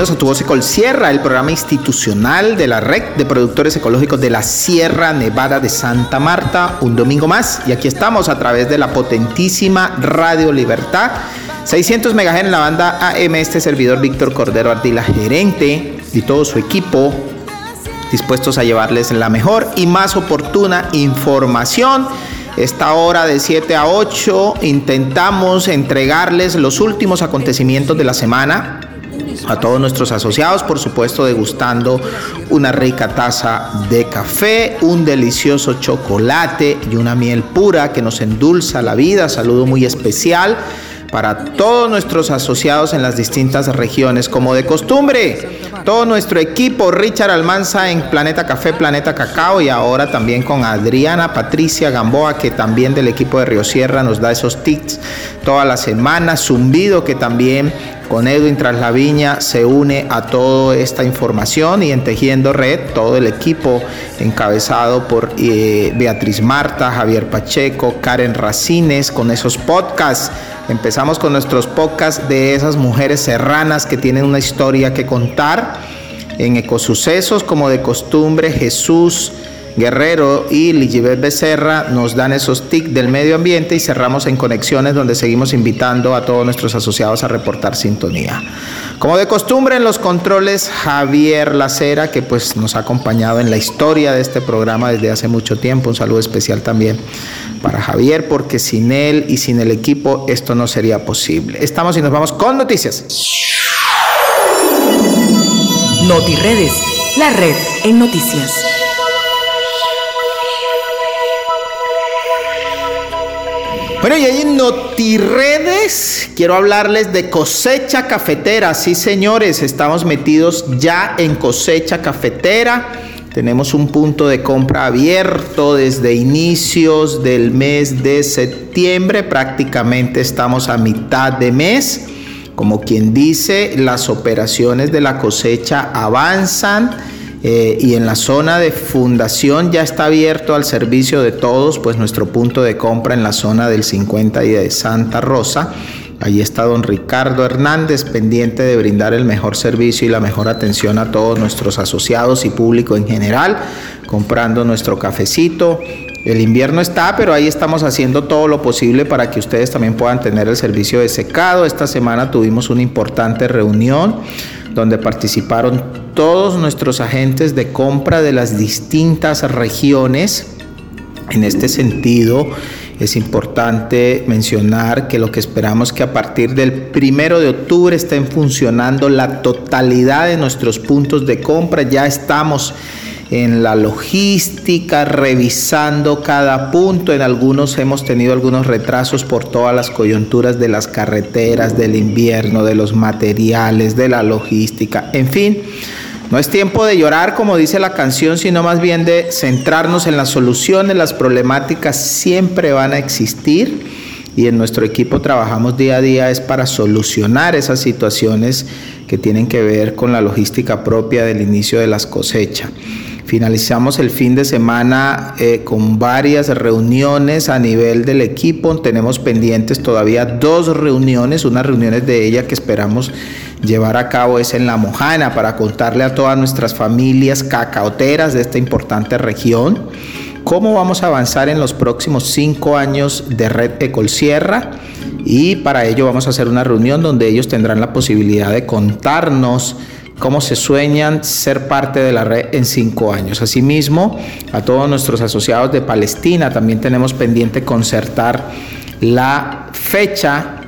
bienvenidos a Tu Voz Ecol Sierra, el programa institucional de la Red de Productores Ecológicos de la Sierra Nevada de Santa Marta. Un domingo más y aquí estamos a través de la potentísima Radio Libertad. 600 MHz en la banda AM, este servidor Víctor Cordero Ardila, gerente y todo su equipo dispuestos a llevarles la mejor y más oportuna información esta hora de 7 a 8 intentamos entregarles los últimos acontecimientos de la semana a todos nuestros asociados, por supuesto, degustando una rica taza de café, un delicioso chocolate y una miel pura que nos endulza la vida. Saludo muy especial para todos nuestros asociados en las distintas regiones, como de costumbre. Todo nuestro equipo, Richard Almanza en Planeta Café, Planeta Cacao y ahora también con Adriana Patricia Gamboa, que también del equipo de Río Sierra nos da esos tics toda la semana. Zumbido, que también con Edwin Traslaviña se une a toda esta información y en Tejiendo Red, todo el equipo encabezado por eh, Beatriz Marta, Javier Pacheco, Karen Racines, con esos podcasts Empezamos con nuestros podcasts de esas mujeres serranas que tienen una historia que contar. En Ecosucesos, como de costumbre, Jesús Guerrero y Ligibet Becerra nos dan esos tics del medio ambiente y cerramos en conexiones donde seguimos invitando a todos nuestros asociados a reportar sintonía. Como de costumbre en los controles, Javier Lacera, que pues nos ha acompañado en la historia de este programa desde hace mucho tiempo. Un saludo especial también para Javier, porque sin él y sin el equipo esto no sería posible. Estamos y nos vamos con noticias. NotiRedes, la red en noticias. Bueno, y ahí en NotiRedes quiero hablarles de cosecha cafetera. Sí, señores, estamos metidos ya en cosecha cafetera. Tenemos un punto de compra abierto desde inicios del mes de septiembre. Prácticamente estamos a mitad de mes. Como quien dice, las operaciones de la cosecha avanzan eh, y en la zona de fundación ya está abierto al servicio de todos, pues nuestro punto de compra en la zona del 50 y de Santa Rosa. Allí está don Ricardo Hernández, pendiente de brindar el mejor servicio y la mejor atención a todos nuestros asociados y público en general, comprando nuestro cafecito. El invierno está, pero ahí estamos haciendo todo lo posible para que ustedes también puedan tener el servicio de secado. Esta semana tuvimos una importante reunión donde participaron todos nuestros agentes de compra de las distintas regiones. En este sentido, es importante mencionar que lo que esperamos que a partir del primero de octubre estén funcionando la totalidad de nuestros puntos de compra. Ya estamos en la logística, revisando cada punto. En algunos hemos tenido algunos retrasos por todas las coyunturas de las carreteras, del invierno, de los materiales, de la logística, en fin. No es tiempo de llorar, como dice la canción, sino más bien de centrarnos en las soluciones. Las problemáticas siempre van a existir y en nuestro equipo trabajamos día a día es para solucionar esas situaciones que tienen que ver con la logística propia del inicio de las cosechas. Finalizamos el fin de semana eh, con varias reuniones a nivel del equipo. Tenemos pendientes todavía dos reuniones. Una reunión de ella que esperamos llevar a cabo es en La Mojana para contarle a todas nuestras familias cacaoteras de esta importante región cómo vamos a avanzar en los próximos cinco años de Red Ecolsierra y para ello vamos a hacer una reunión donde ellos tendrán la posibilidad de contarnos cómo se sueñan ser parte de la red en cinco años. Asimismo, a todos nuestros asociados de Palestina también tenemos pendiente concertar la fecha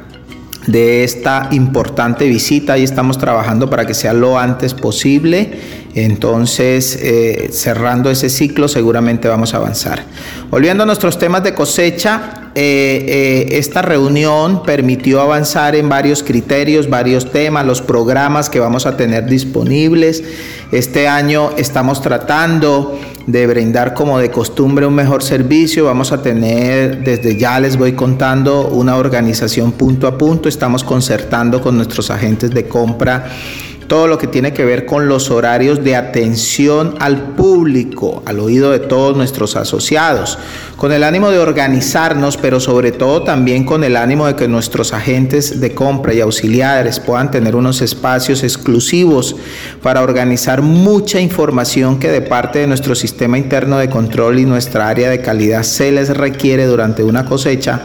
de esta importante visita y estamos trabajando para que sea lo antes posible. Entonces, eh, cerrando ese ciclo, seguramente vamos a avanzar. Volviendo a nuestros temas de cosecha, eh, eh, esta reunión permitió avanzar en varios criterios, varios temas, los programas que vamos a tener disponibles. Este año estamos tratando de brindar como de costumbre un mejor servicio. Vamos a tener, desde ya les voy contando, una organización punto a punto. Estamos concertando con nuestros agentes de compra todo lo que tiene que ver con los horarios de atención al público, al oído de todos nuestros asociados, con el ánimo de organizarnos, pero sobre todo también con el ánimo de que nuestros agentes de compra y auxiliares puedan tener unos espacios exclusivos para organizar mucha información que de parte de nuestro sistema interno de control y nuestra área de calidad se les requiere durante una cosecha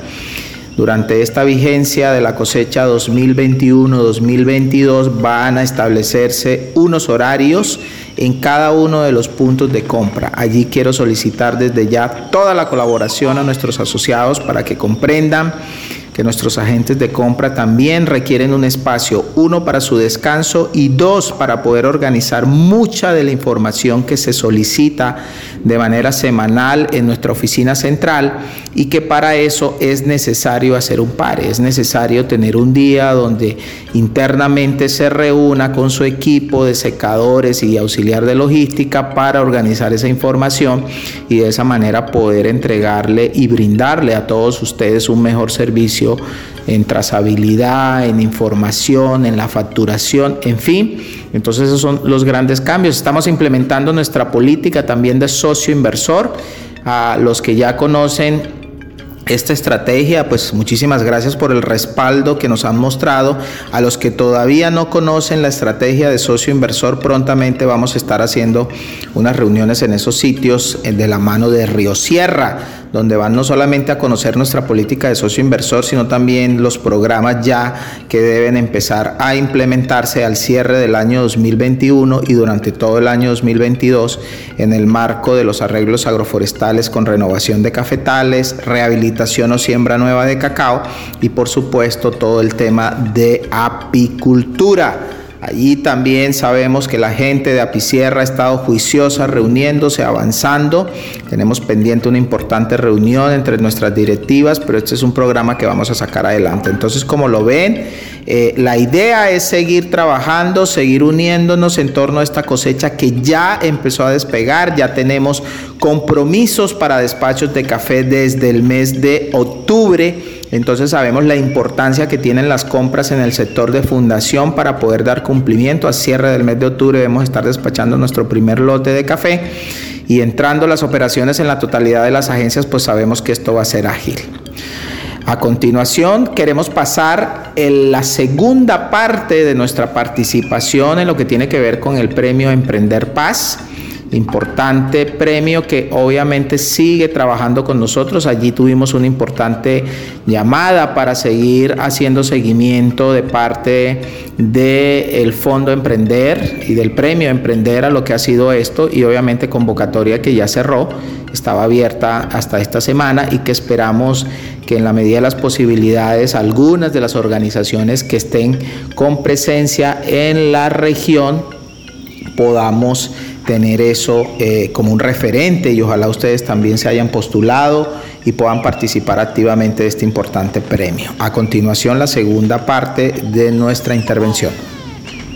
durante esta vigencia de la cosecha 2021-2022 van a establecerse unos horarios en cada uno de los puntos de compra. Allí quiero solicitar desde ya toda la colaboración a nuestros asociados para que comprendan que nuestros agentes de compra también requieren un espacio, uno para su descanso y dos para poder organizar mucha de la información que se solicita de manera semanal en nuestra oficina central y que para eso es necesario hacer un par, es necesario tener un día donde internamente se reúna con su equipo de secadores y auxiliar de logística para organizar esa información y de esa manera poder entregarle y brindarle a todos ustedes un mejor servicio en trazabilidad, en información, en la facturación, en fin. Entonces esos son los grandes cambios. Estamos implementando nuestra política también de socio inversor. A los que ya conocen esta estrategia, pues muchísimas gracias por el respaldo que nos han mostrado. A los que todavía no conocen la estrategia de socio inversor, prontamente vamos a estar haciendo unas reuniones en esos sitios eh, de la mano de Río Sierra donde van no solamente a conocer nuestra política de socio inversor, sino también los programas ya que deben empezar a implementarse al cierre del año 2021 y durante todo el año 2022 en el marco de los arreglos agroforestales con renovación de cafetales, rehabilitación o siembra nueva de cacao y por supuesto todo el tema de apicultura. Allí también sabemos que la gente de Apicierra ha estado juiciosa, reuniéndose, avanzando. Tenemos pendiente una importante reunión entre nuestras directivas, pero este es un programa que vamos a sacar adelante. Entonces, como lo ven, eh, la idea es seguir trabajando, seguir uniéndonos en torno a esta cosecha que ya empezó a despegar. Ya tenemos compromisos para despachos de café desde el mes de octubre entonces sabemos la importancia que tienen las compras en el sector de fundación para poder dar cumplimiento. A cierre del mes de octubre debemos estar despachando nuestro primer lote de café y entrando las operaciones en la totalidad de las agencias, pues sabemos que esto va a ser ágil. A continuación, queremos pasar en la segunda parte de nuestra participación en lo que tiene que ver con el premio Emprender Paz importante premio que obviamente sigue trabajando con nosotros. Allí tuvimos una importante llamada para seguir haciendo seguimiento de parte del Fondo Emprender y del premio Emprender a lo que ha sido esto y obviamente convocatoria que ya cerró, estaba abierta hasta esta semana y que esperamos que en la medida de las posibilidades algunas de las organizaciones que estén con presencia en la región podamos tener eso eh, como un referente y ojalá ustedes también se hayan postulado y puedan participar activamente de este importante premio. A continuación, la segunda parte de nuestra intervención.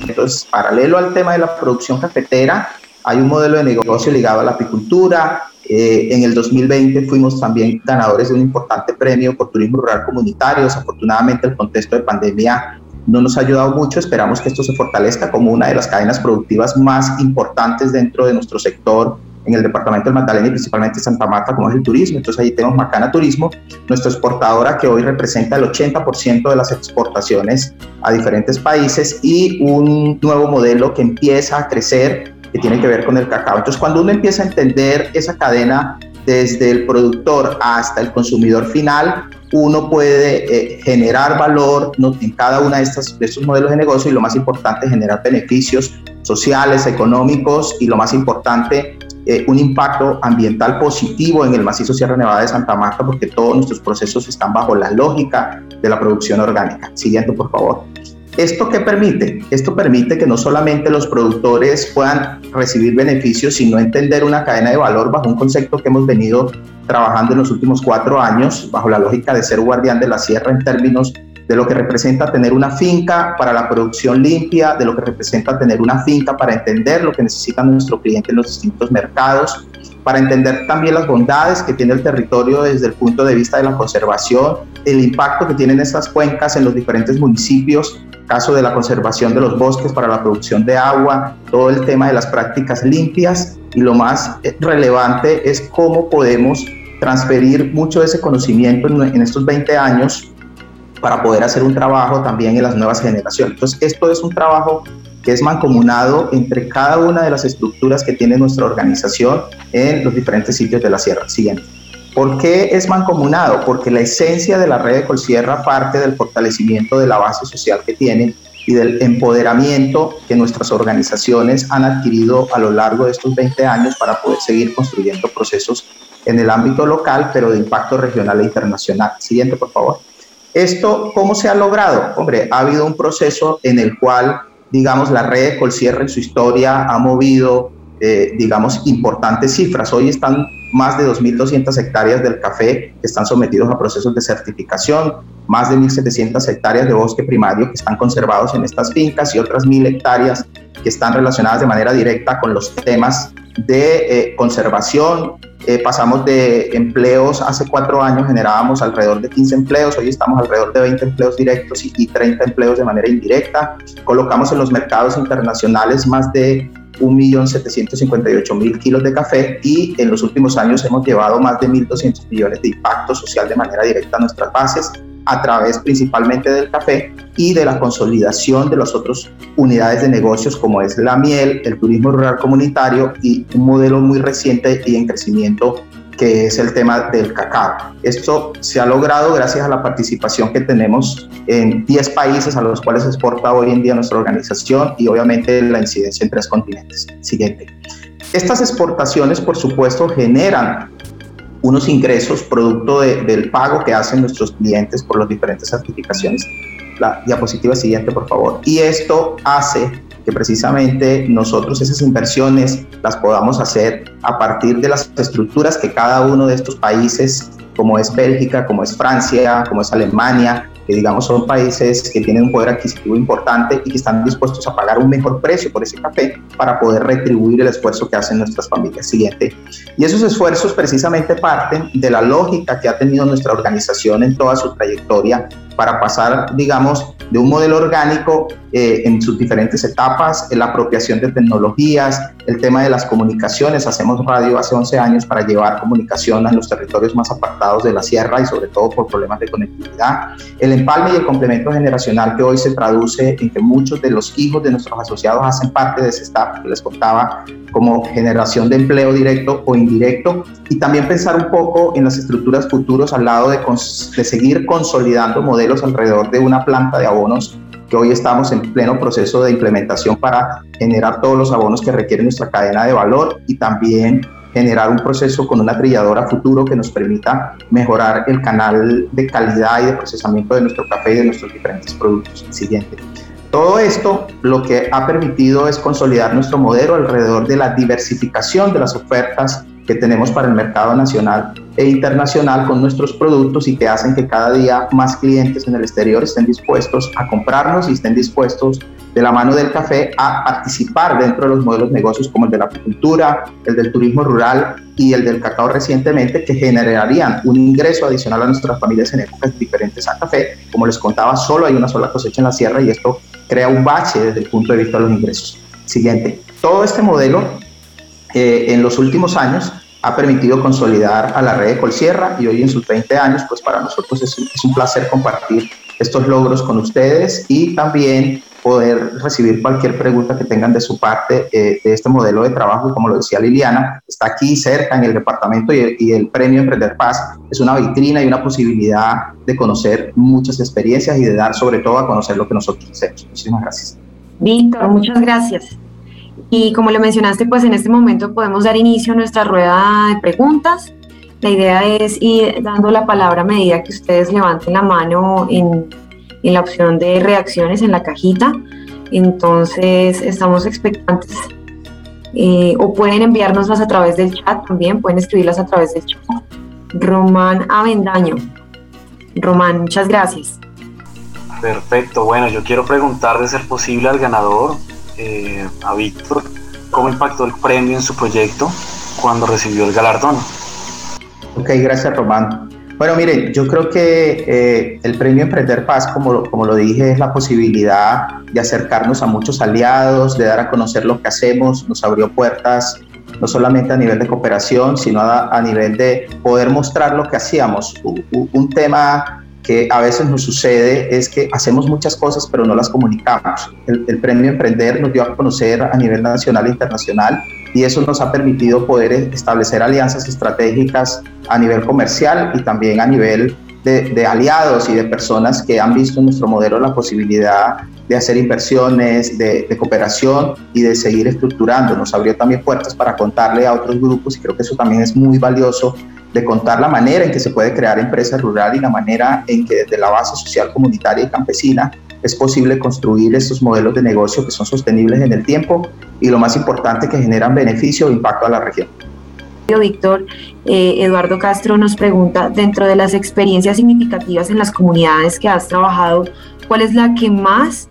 Entonces, paralelo al tema de la producción cafetera, hay un modelo de negocio ligado a la apicultura. Eh, en el 2020 fuimos también ganadores de un importante premio por turismo rural comunitario. Desafortunadamente, el contexto de pandemia no nos ha ayudado mucho. Esperamos que esto se fortalezca como una de las cadenas productivas más importantes dentro de nuestro sector en el departamento del Magdalena y principalmente Santa Marta, como es el turismo. Entonces ahí tenemos Macana Turismo, nuestra exportadora que hoy representa el 80% de las exportaciones a diferentes países y un nuevo modelo que empieza a crecer que tiene que ver con el cacao. Entonces cuando uno empieza a entender esa cadena desde el productor hasta el consumidor final, uno puede eh, generar valor en cada uno de, estas, de estos modelos de negocio y lo más importante, generar beneficios sociales, económicos y lo más importante, eh, un impacto ambiental positivo en el macizo Sierra Nevada de Santa Marta porque todos nuestros procesos están bajo la lógica de la producción orgánica. Siguiente, por favor. ¿Esto qué permite? Esto permite que no solamente los productores puedan recibir beneficios, sino entender una cadena de valor bajo un concepto que hemos venido trabajando en los últimos cuatro años, bajo la lógica de ser guardián de la sierra en términos de lo que representa tener una finca para la producción limpia, de lo que representa tener una finca para entender lo que necesita nuestro cliente en los distintos mercados, para entender también las bondades que tiene el territorio desde el punto de vista de la conservación, el impacto que tienen estas cuencas en los diferentes municipios, caso de la conservación de los bosques para la producción de agua, todo el tema de las prácticas limpias y lo más eh, relevante es cómo podemos transferir mucho de ese conocimiento en, estos 20 años para poder hacer un trabajo también en las nuevas generaciones. Entonces, esto es un trabajo que es mancomunado entre cada una de las estructuras que tiene nuestra organización en los diferentes sitios de la sierra. Siguiente. ¿Por qué es mancomunado? Porque la esencia de la red de Colsierra parte del fortalecimiento de la base social que tiene y del empoderamiento que nuestras organizaciones han adquirido a lo largo de estos 20 años para poder seguir construyendo procesos en el ámbito local, pero de impacto regional e internacional. Siguiente, por favor. Esto, ¿cómo se ha logrado? Hombre, ha habido un proceso en el cual, digamos, la red de Colsierra en su historia ha movido, eh, digamos, importantes cifras. Hoy están más de 2.200 hectáreas del café que están sometidos a procesos de certificación, más de 1.700 hectáreas de bosque primario que están conservados en estas fincas y otras 1.000 hectáreas que están relacionadas de manera directa con los temas de eh, conservación. Eh, pasamos de empleos, hace cuatro años generábamos alrededor de 15 empleos, hoy estamos alrededor de 20 empleos directos y, y 30 empleos de manera indirecta. Colocamos en los mercados internacionales más de 1.758.000 kilos de café y en los últimos años hemos llevado más de 1.200 millones de impacto social de manera directa a nuestras bases a través principalmente del café y de la consolidación de las otras unidades de negocios como es la miel, el turismo rural comunitario y un modelo muy reciente y en crecimiento que es el tema del cacao. Esto se ha logrado gracias a la participación que tenemos en 10 países a los cuales exporta hoy en día nuestra organización y obviamente la incidencia en tres continentes. Siguiente. Estas exportaciones, por supuesto, generan unos ingresos producto del pago que hacen nuestros clientes por las diferentes certificaciones. La diapositiva siguiente, por favor. Y esto hace que precisamente nosotros esas inversiones las podamos hacer a partir de las estructuras que cada uno de estos países, como es Bélgica, como es Francia, como es Alemania, que digamos son países que tienen un poder adquisitivo importante y que están dispuestos a pagar un mejor precio por ese café para poder retribuir el esfuerzo que hacen nuestras familias. Siguiente. Y esos esfuerzos precisamente parten de la lógica que ha tenido nuestra organización en toda su trayectoria para pasar, digamos, de un modelo orgánico eh, en sus diferentes etapas, en la apropiación de tecnologías, el tema de las comunicaciones. Hacemos radio hace 11 años para llevar comunicación a los territorios más apartados de la sierra y sobre todo por problemas de conectividad. El empalme y el complemento generacional que hoy se traduce en que muchos de los hijos de nuestros asociados hacen parte de ese staff que les contaba como generación de empleo directo o indirecto y también pensar un poco en las estructuras futuras al lado de, de seguir consolidando modelos alrededor de una planta de abonos que hoy estamos en pleno proceso de implementación para generar todos los abonos que requiere nuestra cadena de valor y también generar un proceso con una trilladora futuro que nos permita mejorar el canal de calidad y de procesamiento de nuestro café y de nuestros diferentes productos. Siguiente. Todo esto lo que ha permitido es consolidar nuestro modelo alrededor de la diversificación de las ofertas que tenemos para el mercado nacional e internacional con nuestros productos y que hacen que cada día más clientes en el exterior estén dispuestos a comprarnos y estén dispuestos de la mano del café a participar dentro de los modelos de negocios como el de la agricultura, el del turismo rural y el del cacao recientemente que generarían un ingreso adicional a nuestras familias en épocas diferentes a café. Como les contaba, solo hay una sola cosecha en la sierra y esto crea un bache desde el punto de vista de los ingresos. Siguiente, todo este modelo eh, en los últimos años ha permitido consolidar a la red de Colsierra y hoy en sus 20 años, pues para nosotros es, es un placer compartir estos logros con ustedes y también poder recibir cualquier pregunta que tengan de su parte eh, de este modelo de trabajo. Como lo decía Liliana, está aquí cerca en el departamento y el, y el, premio Emprender Paz es una vitrina y una posibilidad de conocer muchas experiencias y de dar sobre todo a conocer lo que nosotros hacemos. Muchísimas gracias. Víctor, muchas gracias. Y como le mencionaste, pues en este momento podemos dar inicio a nuestra rueda de preguntas. La idea es ir dando la palabra a medida que ustedes levanten la mano en, en la opción de reacciones en la cajita. Entonces estamos expectantes. Eh, o pueden enviárnoslas a través del chat también, pueden escribirlas a través del chat. Román Avendaño. Román, muchas gracias. Perfecto, bueno, yo quiero preguntar de ser posible al ganador, eh, a Víctor, cómo impactó el premio en su proyecto cuando recibió el galardón. Ok, gracias Román. Bueno, mire, yo creo que eh, el premio Emprender Paz, como, como lo dije, es la posibilidad de acercarnos a muchos aliados, de dar a conocer lo que hacemos, nos abrió puertas no solamente a nivel de cooperación, sino a, nivel de poder mostrar lo que hacíamos. un tema que a veces nos sucede es que hacemos muchas cosas pero no las comunicamos. El, premio Emprender nos dio a conocer a nivel nacional e internacional y eso nos ha permitido poder establecer alianzas estratégicas a nivel comercial y también a nivel de, aliados y de personas que han visto en nuestro modelo la posibilidad de hacer inversiones, de, cooperación y de seguir estructurando. Nos abrió también puertas para contarle a otros grupos y creo que eso también es muy valioso de contar la manera en que se puede crear empresa rural y la manera en que desde la base social comunitaria y campesina es posible construir estos modelos de negocio que son sostenibles en el tiempo y lo más importante que generan beneficio e impacto a la región. Víctor, eh, Eduardo Castro nos pregunta, dentro de las experiencias significativas en las comunidades que has trabajado, ¿cuál es la que más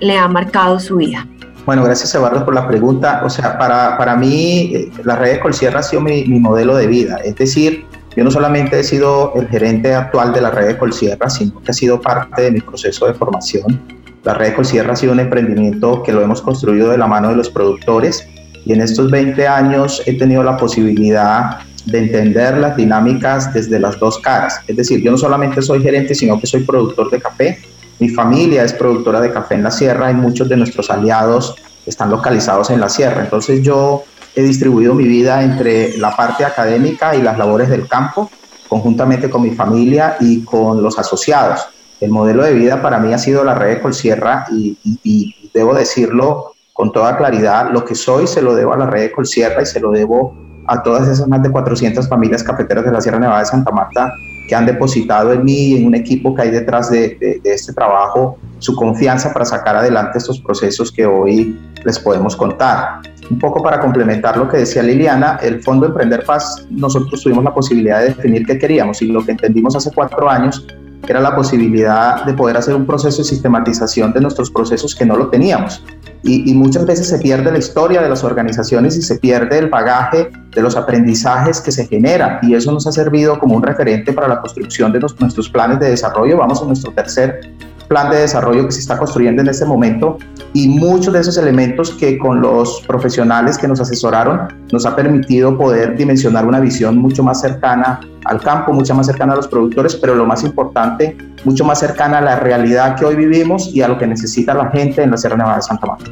le ha marcado su vida? Bueno, gracias Eduardo por la pregunta. O sea, para, para mí eh, la red de Colsierra ha sido mi, mi, modelo de vida. Es decir, yo no solamente he sido el gerente actual de la red de Colsierra, sino que ha sido parte de mi proceso de formación. La red de Colsierra ha sido un emprendimiento que lo hemos construido de la mano de los productores y en estos 20 años he tenido la posibilidad de entender las dinámicas desde las dos caras. Es decir, yo no solamente soy gerente, sino que soy productor de café mi familia es productora de café en la sierra y muchos de nuestros aliados están localizados en la sierra. Entonces yo he distribuido mi vida entre la parte académica y las labores del campo, conjuntamente con mi familia y con los asociados. El modelo de vida para mí ha sido la red de Colsierra y, y debo decirlo con toda claridad, lo que soy se lo debo a la red de Colsierra y se lo debo a todas esas más de 400 familias cafeteras de la Sierra Nevada de Santa Marta que han depositado en mí y en un equipo que hay detrás de, este trabajo su confianza para sacar adelante estos procesos que hoy les podemos contar. Un poco para complementar lo que decía Liliana, el Fondo Emprender Paz, nosotros tuvimos la posibilidad de definir qué queríamos y lo que entendimos hace cuatro años era la posibilidad de poder hacer un proceso de sistematización de nuestros procesos que no lo teníamos. Y, muchas veces se pierde la historia de las organizaciones y se pierde el bagaje de los aprendizajes que se generan. Y eso nos ha servido como un referente para la construcción de nuestros planes de desarrollo. Vamos a nuestro tercer plan de desarrollo que se está construyendo en este momento y muchos de esos elementos que con los profesionales que nos asesoraron nos ha permitido poder dimensionar una visión mucho más cercana al campo, mucho más cercana a los productores, pero lo más importante, mucho más cercana a la realidad que hoy vivimos y a lo que necesita la gente en la Sierra Nevada de Santa Marta.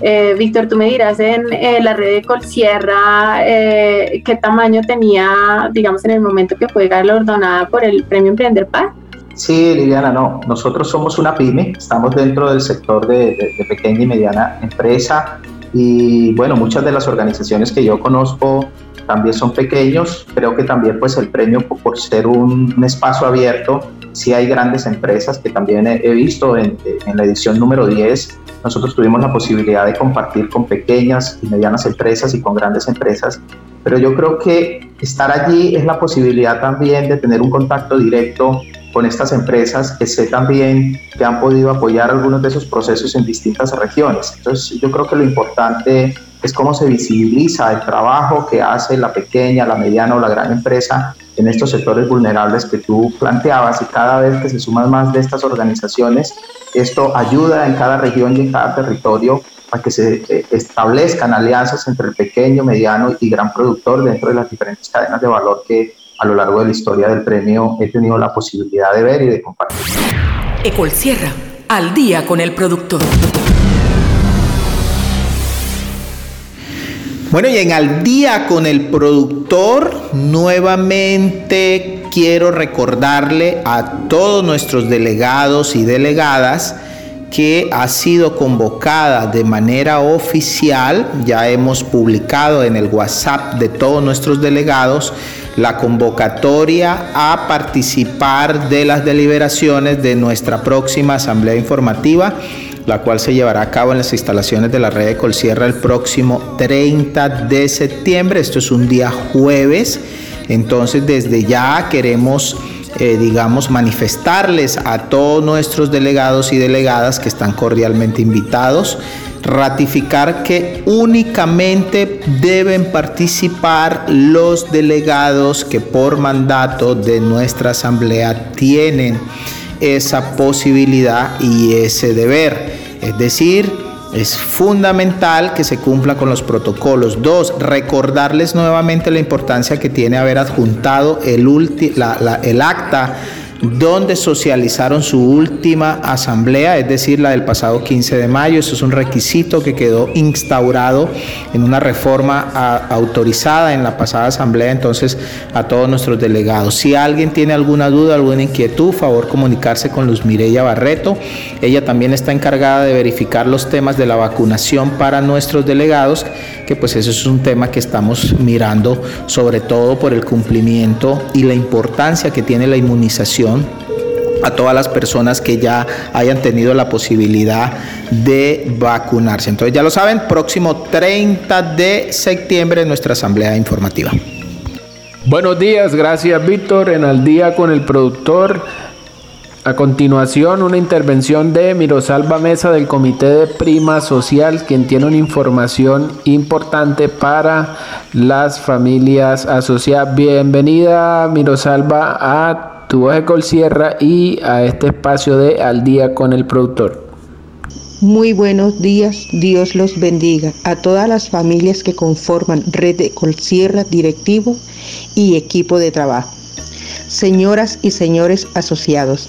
Eh, Víctor, tú me dirás en eh, la red de Colsierra eh, qué tamaño tenía, digamos, en el momento que fue galardonada por el Premio Emprender Paz. Sí, Liliana, no. Nosotros somos una pyme, estamos dentro del sector de, pequeña y mediana empresa y bueno, muchas de las organizaciones que yo conozco también son pequeños. Creo que también pues el premio por ser un, espacio abierto, sí hay grandes empresas que también he, visto en, en, la edición número 10. Nosotros tuvimos la posibilidad de compartir con pequeñas y medianas empresas y con grandes empresas, pero yo creo que estar allí es la posibilidad también de tener un contacto directo con estas empresas que sé también que han podido apoyar algunos de esos procesos en distintas regiones. Entonces yo creo que lo importante es cómo se visibiliza el trabajo que hace la pequeña, la mediana o la gran empresa en estos sectores vulnerables que tú planteabas y cada vez que se suman más de estas organizaciones, esto ayuda en cada región y en cada territorio a que se eh, establezcan alianzas entre el pequeño, mediano y gran productor dentro de las diferentes cadenas de valor que a lo largo de la historia del premio he tenido la posibilidad de ver y de compartir. Ecol Sierra, al día con el productor. Bueno, y en Al día con el productor, nuevamente quiero recordarle a todos nuestros delegados y delegadas que ha sido convocada de manera oficial, ya hemos publicado en el WhatsApp de todos nuestros delegados, la convocatoria a participar de las deliberaciones de nuestra próxima asamblea informativa, la cual se llevará a cabo en las instalaciones de la red de Colsierra el próximo 30 de septiembre. Esto es un día jueves. Entonces desde ya queremos eh, digamos, manifestarles a todos nuestros delegados y delegadas que están cordialmente invitados ratificar que únicamente deben participar los delegados que por mandato de nuestra asamblea tienen esa posibilidad y ese deber. Es decir, es fundamental que se cumpla con los protocolos. Dos, recordarles nuevamente la importancia que tiene haber adjuntado el, el acta donde socializaron su última asamblea, es decir, la del pasado 15 de mayo. Eso es un requisito que quedó instaurado en una reforma autorizada en la pasada asamblea, entonces a todos nuestros delegados. Si alguien tiene alguna duda, alguna inquietud, favor comunicarse con Luz Mireya Barreto. Ella también está encargada de verificar los temas de la vacunación para nuestros delegados, que pues eso es un tema que estamos mirando sobre todo por el cumplimiento y la importancia que tiene la inmunización a todas las personas que ya hayan tenido la posibilidad de vacunarse. Entonces ya lo saben, próximo 30 de septiembre nuestra asamblea informativa. Buenos días, gracias Víctor. En Al día con el productor. A continuación, una intervención de Mirosalva Mesa del Comité de Prima Social, quien tiene una información importante para las familias asociadas. Bienvenida, Mirosalva, a tu voz de Colsierra y a este espacio de Al día con el productor. Muy buenos días, Dios los bendiga a todas las familias que conforman Red de Colsierra, directivo y equipo de trabajo. Señoras y señores asociados,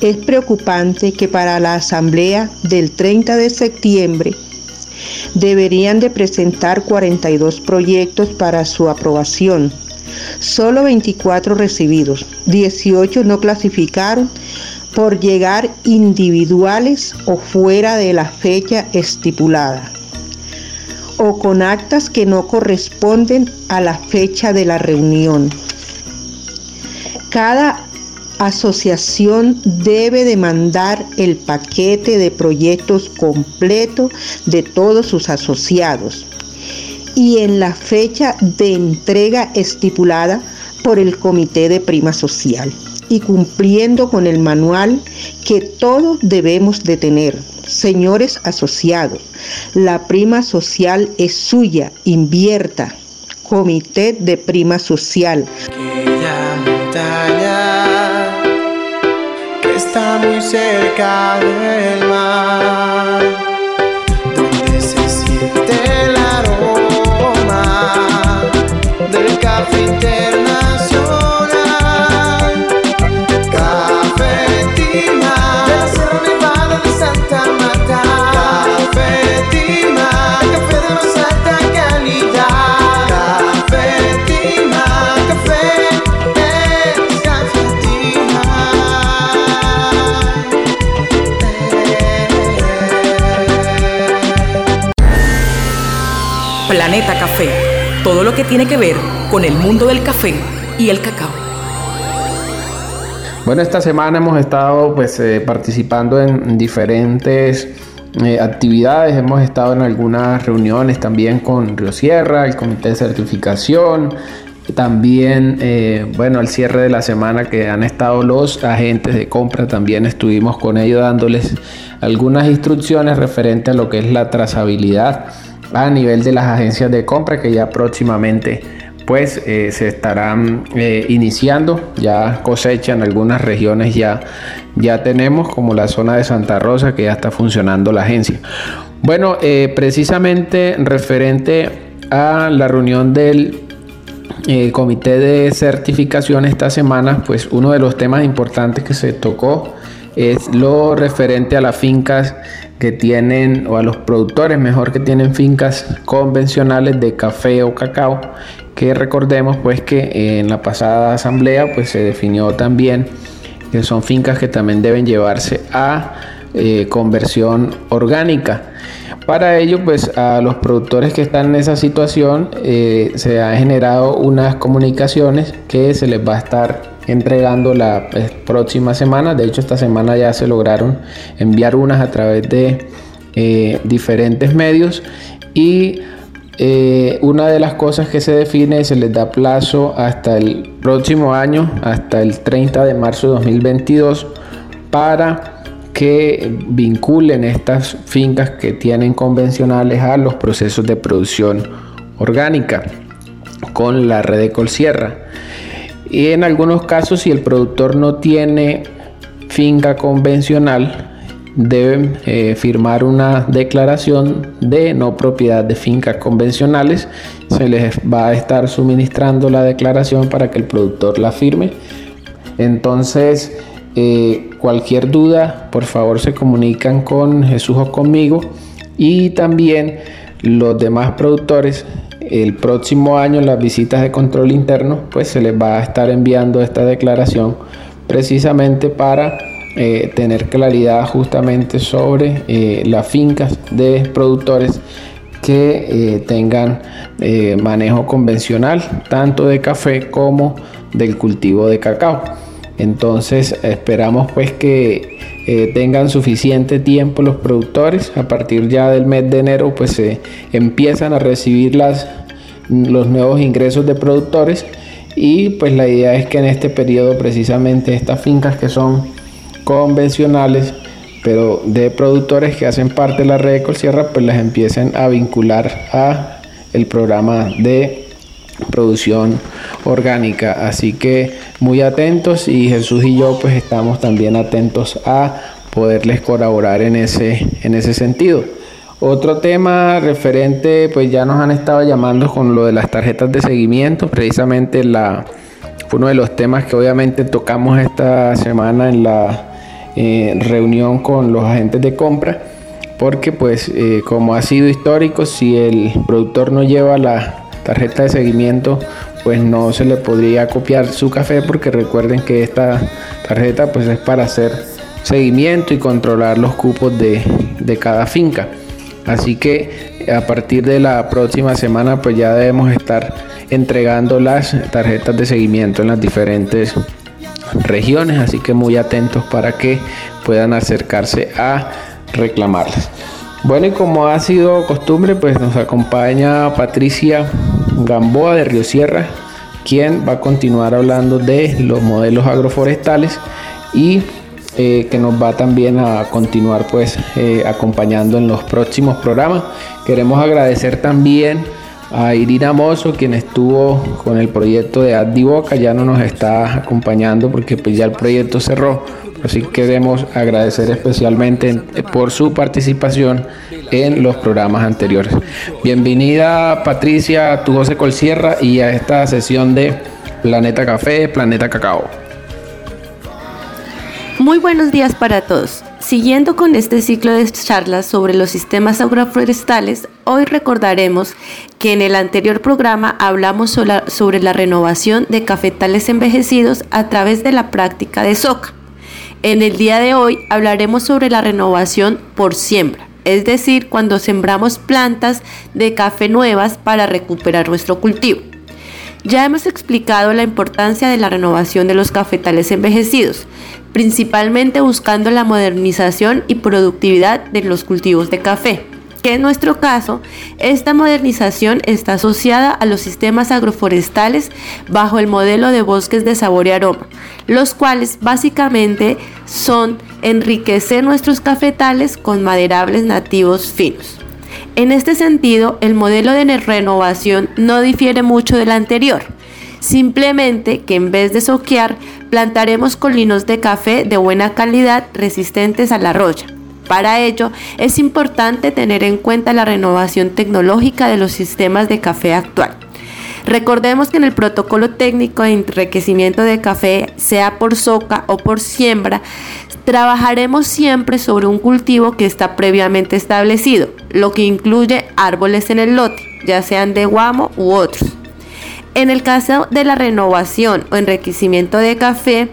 es preocupante que para la asamblea del 30 de septiembre deberían de presentar 42 proyectos para su aprobación Solo 24 recibidos, 18 no clasificaron por llegar individuales o fuera de la fecha estipulada o con actas que no corresponden a la fecha de la reunión. Cada asociación debe demandar el paquete de proyectos completo de todos sus asociados y en la fecha de entrega estipulada por el Comité de Prima Social y cumpliendo con el manual que todos debemos de tener. Señores asociados, la prima social es suya, invierta. Comité de Prima Social. que está muy cerca del mar, del café todo lo que tiene que ver con el mundo del café y el cacao. Bueno, esta semana hemos estado pues eh, participando en diferentes eh, actividades, hemos estado en algunas reuniones también con Río Sierra, el comité de certificación, también, eh, bueno, al cierre de la semana que han estado los agentes de compra, también estuvimos con ellos dándoles algunas instrucciones referente a lo que es la trazabilidad a nivel de las agencias de compra que ya próximamente pues eh, se estarán eh, iniciando. Ya cosecha en algunas regiones ya ya tenemos como la zona de Santa Rosa que ya está funcionando la agencia. Bueno eh, precisamente referente a la reunión del comité de certificación esta semana pues uno de los temas importantes que se tocó es lo referente a las fincas que tienen, o a los productores mejor que tienen fincas convencionales de café o cacao, que recordemos pues que en la pasada asamblea pues se definió también que son fincas que también deben llevarse a eh, conversión orgánica. Para ello, pues a los productores que están en esa situación eh, se han generado unas comunicaciones que se les va a estar entregando la eh, próxima semana. De hecho, esta semana ya se lograron enviar unas a través de eh, diferentes medios y eh, una de las cosas que se define se les da plazo hasta el próximo año, hasta el 30 de marzo de 2022, para que vinculen estas fincas que tienen convencionales a los procesos de producción orgánica con la red de Colsierra. Y en algunos casos, si el productor no tiene finca convencional, deben eh, firmar una declaración de no propiedad de fincas convencionales. Se les va a estar suministrando la declaración para que el productor la firme. Entonces, eh, cualquier duda, por favor se comunican con Jesús o conmigo. Y también los demás productores, el próximo año las visitas de control interno, pues se les va a estar enviando esta declaración precisamente para eh, tener claridad justamente sobre eh, las fincas de productores que eh, tengan manejo convencional tanto de café como del cultivo de cacao. Entonces esperamos pues que tengan suficiente tiempo los productores. A partir ya del mes de enero pues se empiezan a recibir las, los nuevos ingresos de productores y pues la idea es que en este periodo precisamente estas fincas que son convencionales, pero de productores que hacen parte de la red de Colsierra, pues las empiecen a vincular a el programa de producción orgánica. Así que muy atentos y Jesús y yo pues estamos también atentos a poderles colaborar en ese, en ese sentido. Otro tema referente, pues ya nos han estado llamando con lo de las tarjetas de seguimiento, precisamente la, uno de los temas que obviamente tocamos esta semana en la eh, reunión con los agentes de compra porque pues eh, como ha sido histórico si el productor no lleva la tarjeta de seguimiento pues no se le podría copiar su café porque recuerden que esta tarjeta pues es para hacer seguimiento y controlar los cupos de, de cada finca así que a partir de la próxima semana pues ya debemos estar entregando las tarjetas de seguimiento en las diferentes regiones, así que muy atentos para que puedan acercarse a reclamarlas. Bueno, y como ha sido costumbre, pues nos acompaña Patricia Gamboa de Río Sierra, quien va a continuar hablando de los modelos agroforestales y eh, que nos va también a continuar pues eh, acompañando en los próximos programas. Queremos agradecer también a Irina Mozo, quien estuvo con el proyecto de Boca ya no nos está acompañando porque pues ya el proyecto cerró. Así que queremos agradecer especialmente por su participación en los programas anteriores. Bienvenida Patricia, a tu José Colsierra y a esta sesión de Planeta Café, Planeta Cacao. Muy buenos días para todos. Siguiendo con este ciclo de charlas sobre los sistemas agroforestales, hoy recordaremos que en el anterior programa hablamos sobre la renovación de cafetales envejecidos a través de la práctica de soca. En el día de hoy hablaremos sobre la renovación por siembra, es decir, cuando sembramos plantas de café nuevas para recuperar nuestro cultivo. Ya hemos explicado la importancia de la renovación de los cafetales envejecidos, principalmente buscando la modernización y productividad de los cultivos de café que en nuestro caso, esta modernización está asociada a los sistemas agroforestales bajo el modelo de bosques de sabor y aroma, los cuales básicamente son enriquecer nuestros cafetales con maderables nativos finos. En este sentido, el modelo de renovación no difiere mucho del anterior, simplemente que en vez de soquear, plantaremos colinos de café de buena calidad resistentes a la roya. Para ello, es importante tener en cuenta la renovación tecnológica de los sistemas de café actual. Recordemos que en el protocolo técnico de enriquecimiento de café, sea por soca o por siembra, trabajaremos siempre sobre un cultivo que está previamente establecido, lo que incluye árboles en el lote, ya sean de guamo u otros. En el caso de la renovación o enriquecimiento de café,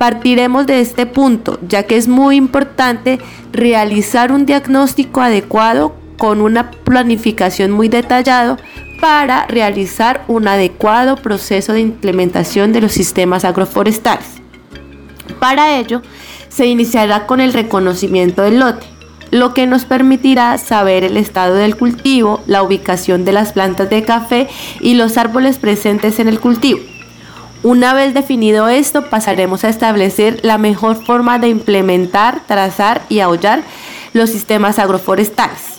partiremos de este punto, ya que es muy importante realizar un diagnóstico adecuado con una planificación muy detallado para realizar un adecuado proceso de implementación de los sistemas agroforestales. Para ello, se iniciará con el reconocimiento del lote, lo que nos permitirá saber el estado del cultivo, la ubicación de las plantas de café y los árboles presentes en el cultivo. Una vez definido esto, pasaremos a establecer la mejor forma de implementar, trazar y aullar los sistemas agroforestales.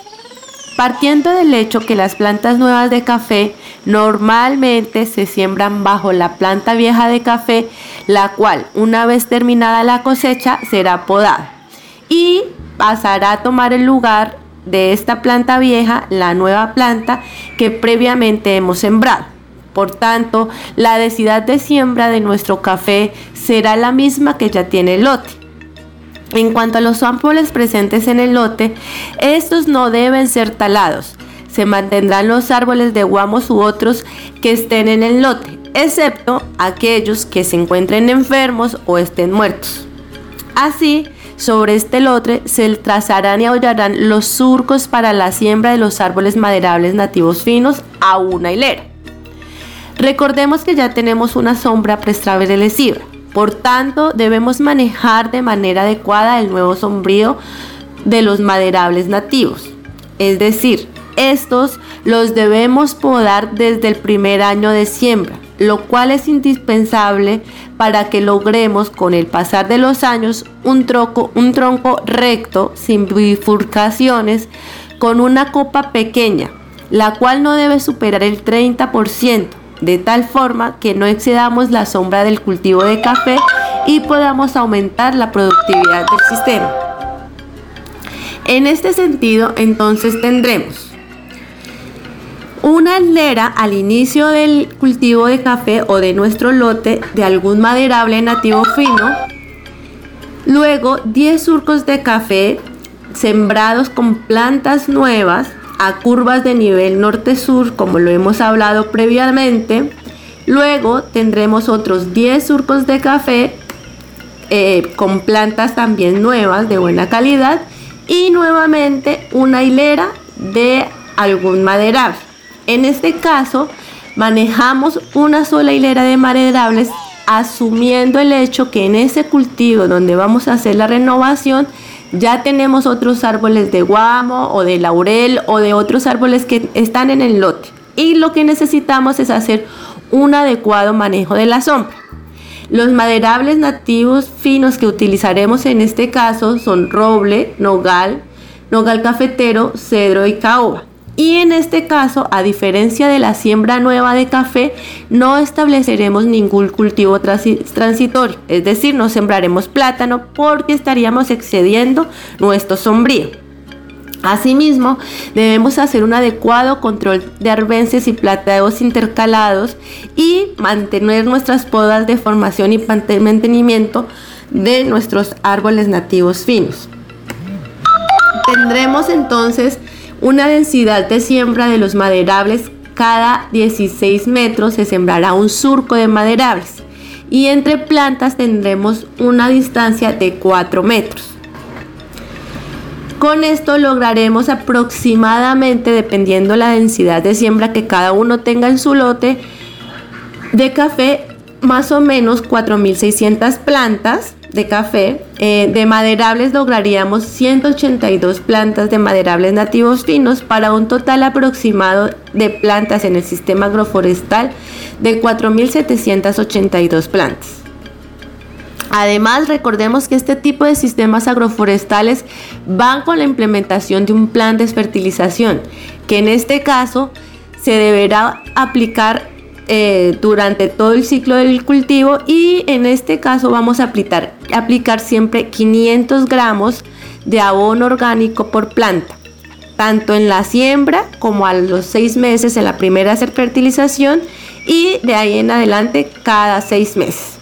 Partiendo del hecho que las plantas nuevas de café normalmente se siembran bajo la planta vieja de café, la cual una vez terminada la cosecha será podada y pasará a tomar el lugar de esta planta vieja la nueva planta que previamente hemos sembrado. Por tanto, la densidad de siembra de nuestro café será la misma que ya tiene el lote. En cuanto a los árboles presentes en el lote, estos no deben ser talados. Se mantendrán los árboles de guamos u otros que estén en el lote, excepto aquellos que se encuentren enfermos o estén muertos. Así, sobre este lote se trazarán y aullarán los surcos para la siembra de los árboles maderables nativos finos a una hilera. Recordemos que ya tenemos una sombra preestablecida, por tanto debemos manejar de manera adecuada el nuevo sombrío de los maderables nativos. Es decir, estos los debemos podar desde el primer año de siembra, lo cual es indispensable para que logremos con el pasar de los años un, un tronco recto, sin bifurcaciones, con una copa pequeña, la cual no debe superar el 30% de tal forma que no excedamos la sombra del cultivo de café y podamos aumentar la productividad del sistema. En este sentido, entonces tendremos una hilera al inicio del cultivo de café o de nuestro lote de algún maderable nativo fino, luego 10 surcos de café sembrados con plantas nuevas a curvas de nivel norte-sur, como lo hemos hablado previamente. Luego tendremos otros 10 surcos de café eh, con plantas también nuevas de buena calidad y nuevamente una hilera de algún maderable. En este caso, manejamos una sola hilera de maderables asumiendo el hecho que en ese cultivo donde vamos a hacer la renovación ya tenemos otros árboles de guamo o de laurel o de otros árboles que están en el lote. Y lo que necesitamos es hacer un adecuado manejo de la sombra. Los maderables nativos finos que utilizaremos en este caso son roble, nogal, nogal cafetero, cedro y caoba. Y en este caso, a diferencia de la siembra nueva de café, no estableceremos ningún cultivo transitorio, es decir, no sembraremos plátano porque estaríamos excediendo nuestro sombrío. Asimismo, debemos hacer un adecuado control de arbences y plateados intercalados y mantener nuestras podas de formación y mantenimiento de nuestros árboles nativos finos. Tendremos entonces una densidad de siembra de los maderables cada 16 metros se sembrará un surco de maderables y entre plantas tendremos una distancia de 4 metros. Con esto lograremos aproximadamente, dependiendo la densidad de siembra que cada uno tenga en su lote de café, más o menos 4.600 plantas de café. Eh, de maderables lograríamos 182 plantas de maderables nativos finos para un total aproximado de plantas en el sistema agroforestal de 4.782 plantas. Además, recordemos que este tipo de sistemas agroforestales van con la implementación de un plan de fertilización, que en este caso se deberá aplicar eh, durante todo el ciclo del cultivo y en este caso vamos a aplicar, aplicar siempre 500 gramos de abono orgánico por planta, tanto en la siembra como a los seis meses en la primera fertilización y de ahí en adelante cada seis meses.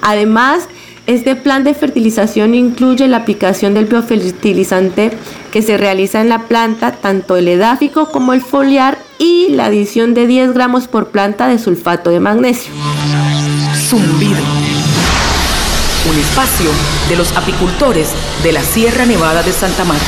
Además, este plan de fertilización incluye la aplicación del biofertilizante que se realiza en la planta, tanto el edáfico como el foliar, y la adición de 10 gramos por planta de sulfato de magnesio. Zumbido. Un espacio de los apicultores de la Sierra Nevada de Santa Marta.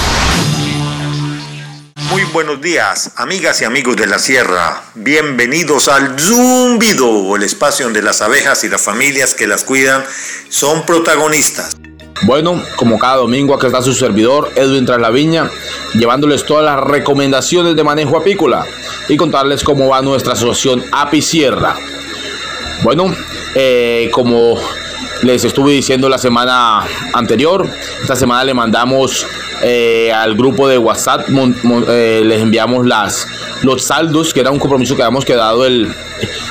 Muy buenos días, amigas y amigos de la sierra. Bienvenidos al Zumbido, el espacio donde las abejas y las familias que las cuidan son protagonistas. Bueno, como cada domingo, aquí está su servidor Edwin Traslaviña, llevándoles todas las recomendaciones de manejo apícola y contarles cómo va nuestra asociación Apicierra. Bueno, eh, como les estuve diciendo la semana anterior, esta semana le mandamos eh, al grupo de WhatsApp, eh, les enviamos las, los saldos, que era un compromiso que habíamos quedado el,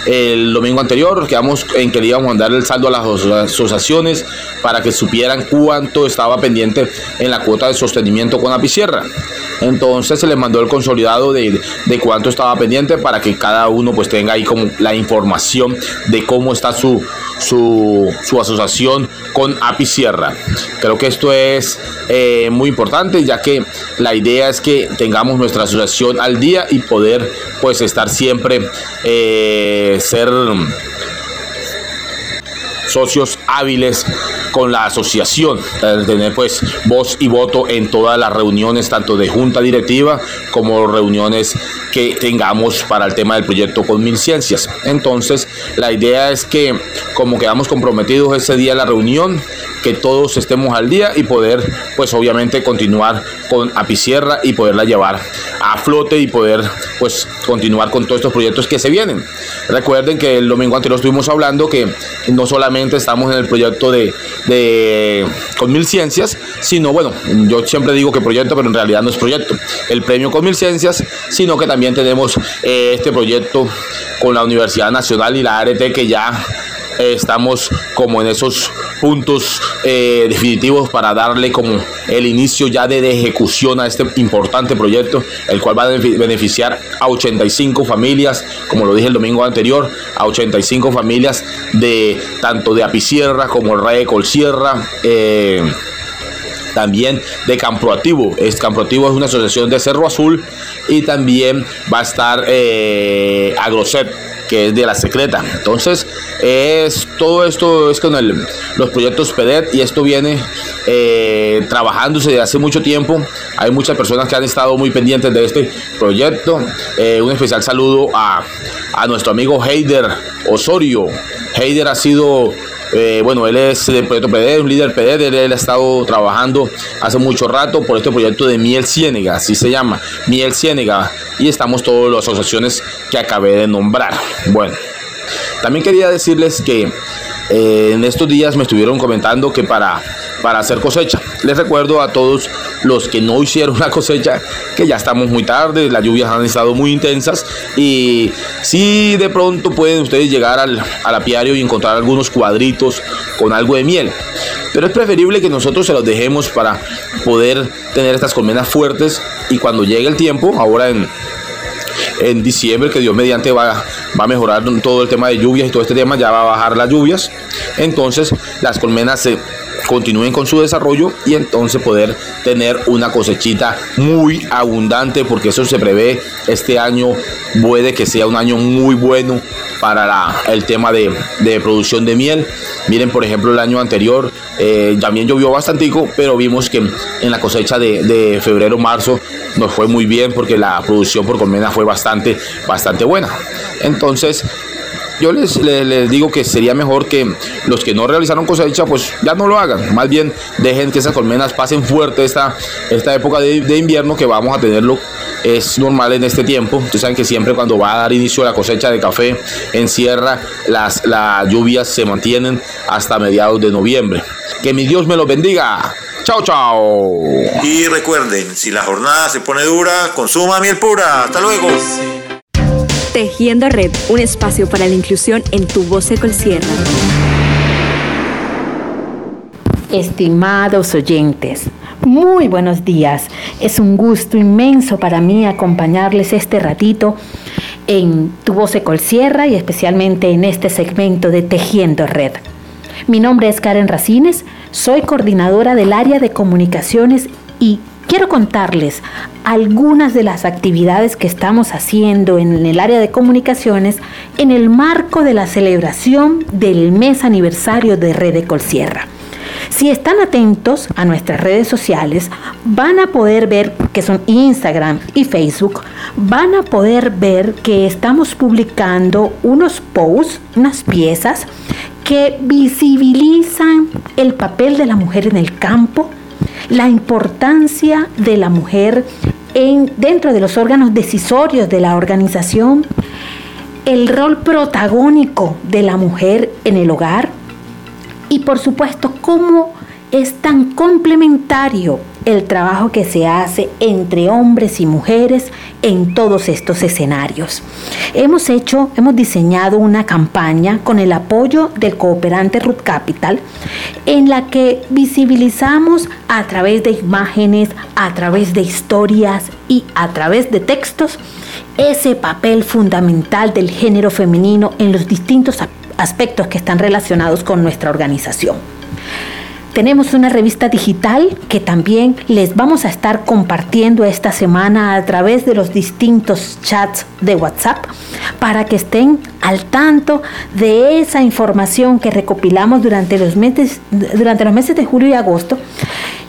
el domingo anterior, quedamos en que le íbamos a mandar el saldo a las asociaciones para que supieran cuánto estaba pendiente en la cuota de sostenimiento con Apicierra. Entonces se les mandó el consolidado de, de, cuánto estaba pendiente para que cada uno pues tenga ahí como la información de cómo está su, su, su asociación con Apicierra. Creo que esto es eh, muy importante ya que la idea es que tengamos nuestra asociación al día y poder pues estar siempre eh, ser socios hábiles con la asociación, tener pues voz y voto en todas las reuniones, tanto de junta directiva como reuniones que tengamos para el tema del proyecto con Mil Ciencias. Entonces, la idea es que como quedamos comprometidos ese día la reunión, que todos estemos al día y poder, pues obviamente, continuar con Apicierra y poderla llevar a flote y poder, pues, continuar con todos estos proyectos que se vienen. Recuerden que el domingo anterior estuvimos hablando que no solamente estamos en el proyecto de, de con mil ciencias, sino, bueno, yo siempre digo que proyecto, pero en realidad no es proyecto, el premio con mil ciencias, sino que también tenemos eh, este proyecto con la Universidad Nacional y la ART que ya estamos como en esos puntos eh, definitivos para darle como el inicio ya de, ejecución a este importante proyecto, el cual va a beneficiar a 85 familias, como lo dije el domingo anterior, a 85 familias de tanto de Apicierra como el Rey de Colsierra. Eh, también de Camproactivo. Es Camproactivo es una asociación de Cerro Azul y también va a estar eh, Agroset que es de la secreta. Entonces, es todo esto es con los proyectos PEDET y esto viene eh, trabajándose desde hace mucho tiempo. Hay muchas personas que han estado muy pendientes de este proyecto. Eh, un especial saludo a, a nuestro amigo Heider Osorio. Heider ha sido eh, bueno, él es del proyecto PD, un líder PD, él, ha estado trabajando hace mucho rato por este proyecto de Miel Ciénega, así se llama, Miel Ciénega, y estamos todas las asociaciones que acabé de nombrar. Bueno, también quería decirles que eh, en estos días me estuvieron comentando que para, para hacer cosecha, les recuerdo a todos los que no hicieron la cosecha que ya estamos muy tarde, las lluvias han estado muy intensas y si de pronto pueden ustedes llegar al, apiario y encontrar algunos cuadritos con algo de miel. Pero es preferible que nosotros se los dejemos para poder tener estas colmenas fuertes y cuando llegue el tiempo, ahora en, en diciembre, que Dios mediante va, va a mejorar todo el tema de lluvias y todo este tema, ya va a bajar las lluvias. Entonces las colmenas se continúen con su desarrollo y entonces poder tener una cosechita muy abundante porque eso se prevé este año puede que sea un año muy bueno para el tema de, producción de miel. Miren por ejemplo el año anterior eh, también llovió bastante pero vimos que en la cosecha de, de febrero marzo nos fue muy bien porque la producción por colmena fue bastante bastante buena. Entonces yo les, les, digo que sería mejor que los que no realizaron cosecha, pues ya no lo hagan. Más bien dejen que esas colmenas pasen fuerte esta, esta época de, invierno que vamos a tenerlo. Es normal en este tiempo. Ustedes saben que siempre cuando va a dar inicio a la cosecha de café en sierra, las, las lluvias se mantienen hasta mediados de noviembre. Que mi Dios me los bendiga. Chao, chao. Y recuerden, si la jornada se pone dura, consuma miel pura. Hasta luego. Tejiendo Red, un espacio para la inclusión en tu voz de Sierra. Estimados oyentes, muy buenos días. Es un gusto inmenso para mí acompañarles este ratito en Tu Voz de Sierra y especialmente en este segmento de Tejiendo Red. Mi nombre es Karen Racines, soy coordinadora del área de comunicaciones y quiero contarles algunas de las actividades que estamos haciendo en el área de comunicaciones en el marco de la celebración del mes aniversario de Red Colsierra. Si están atentos a nuestras redes sociales, van a poder ver que son Instagram y Facebook, van a poder ver que estamos publicando unos posts, unas piezas que visibilizan el papel de la mujer en el campo, la importancia de la mujer en, dentro de los órganos decisorios de la organización, el rol protagónico de la mujer en el hogar y por supuesto cómo es tan complementario el trabajo que se hace entre hombres y mujeres en todos estos escenarios. Hemos hecho, hemos diseñado una campaña con el apoyo del cooperante Root Capital en la que visibilizamos a través de imágenes, a través de historias y a través de textos ese papel fundamental del género femenino en los distintos aspectos que están relacionados con nuestra organización. Tenemos una revista digital que también les vamos a estar compartiendo esta semana a través de los distintos chats de WhatsApp para que estén al tanto de esa información que recopilamos durante los meses, durante los meses de julio y agosto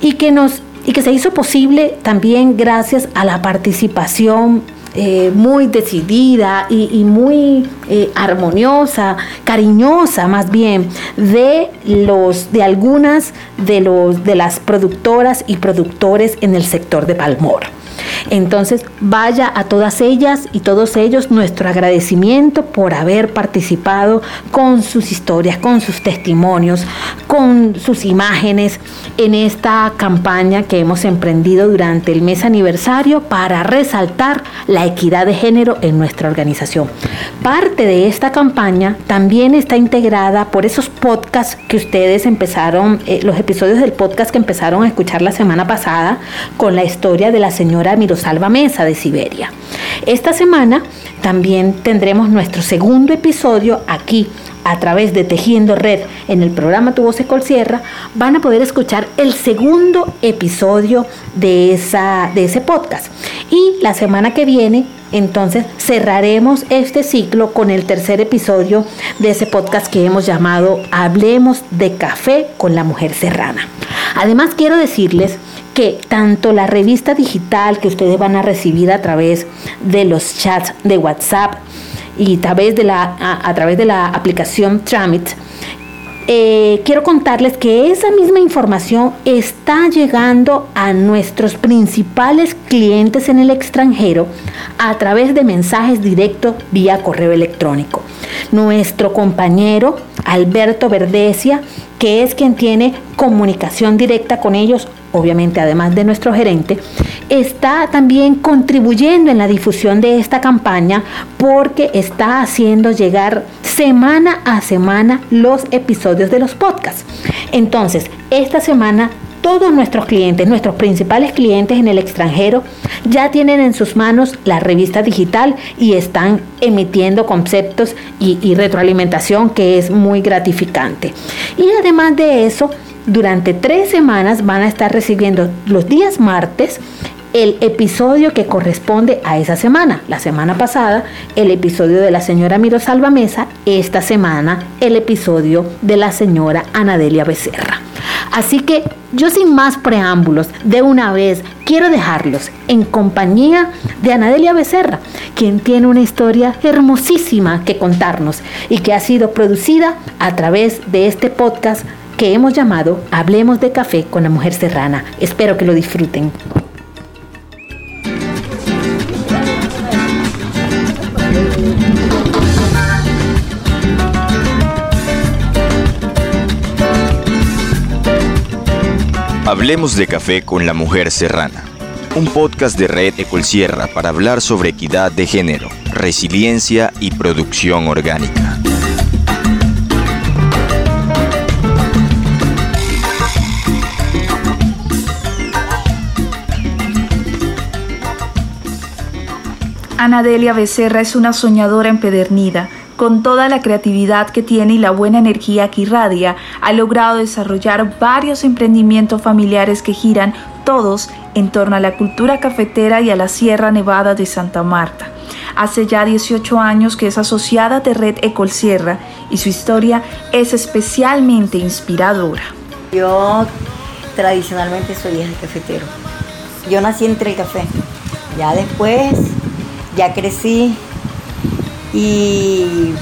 y que nos y que se hizo posible también gracias a la participación eh, muy decidida y, muy eh, armoniosa, cariñosa más bien, de los, de algunas de los de las productoras y productores en el sector de Palmor. Entonces, vaya a todas ellas y todos ellos nuestro agradecimiento por haber participado con sus historias, con sus testimonios, con sus imágenes en esta campaña que hemos emprendido durante el mes aniversario para resaltar la equidad de género en nuestra organización. Parte de esta campaña también está integrada por esos podcasts que ustedes empezaron, eh, los episodios del podcast que empezaron a escuchar la semana pasada con la historia de la señora Mirosalva Mesa de Siberia. Esta semana también tendremos nuestro segundo episodio aquí a través de Tejiendo Red en el programa Tu Voz Sierra, van a poder escuchar el segundo episodio de, esa, de ese podcast. Y la semana que viene, entonces, cerraremos este ciclo con el tercer episodio de ese podcast que hemos llamado Hablemos de Café con la Mujer Serrana. Además, quiero decirles que tanto la revista digital que ustedes van a recibir a través de los chats de WhatsApp y a través de la, a, través de la aplicación Tramit, eh, quiero contarles que esa misma información está llegando a nuestros principales clientes en el extranjero a través de mensajes directos vía correo electrónico. Nuestro compañero Alberto Verdesia, que es quien tiene comunicación directa con ellos, obviamente además de nuestro gerente, está también contribuyendo en la difusión de esta campaña porque está haciendo llegar semana a semana los episodios de los podcasts. Entonces, esta semana todos nuestros clientes, nuestros principales clientes en el extranjero, ya tienen en sus manos la revista digital y están emitiendo conceptos y, retroalimentación que es muy gratificante. Y además de eso, durante tres semanas van a estar recibiendo los días martes el episodio que corresponde a esa semana. La semana pasada, el episodio de la señora Mirosalva Mesa, esta semana, el episodio de la señora Anadelia Becerra. Así que yo sin más preámbulos, de una vez quiero dejarlos en compañía de Anadelia Becerra, quien tiene una historia hermosísima que contarnos y que ha sido producida a través de este podcast que hemos llamado Hablemos de Café con la Mujer Serrana. Espero que lo disfruten. Hablemos de café con la mujer serrana. Un podcast de Red Ecolsierra para hablar sobre equidad de género, resiliencia y producción orgánica. Anadelia Becerra es una soñadora empedernida. Con toda la creatividad que tiene y la buena energía que irradia, ha logrado desarrollar varios emprendimientos familiares que giran todos en torno a la cultura cafetera y a la Sierra Nevada de Santa Marta. Hace ya 18 años que es asociada de Red Ecol Sierra y su historia es especialmente inspiradora. Yo tradicionalmente soy de cafetero. Yo nací entre el café. Ya después ya crecí y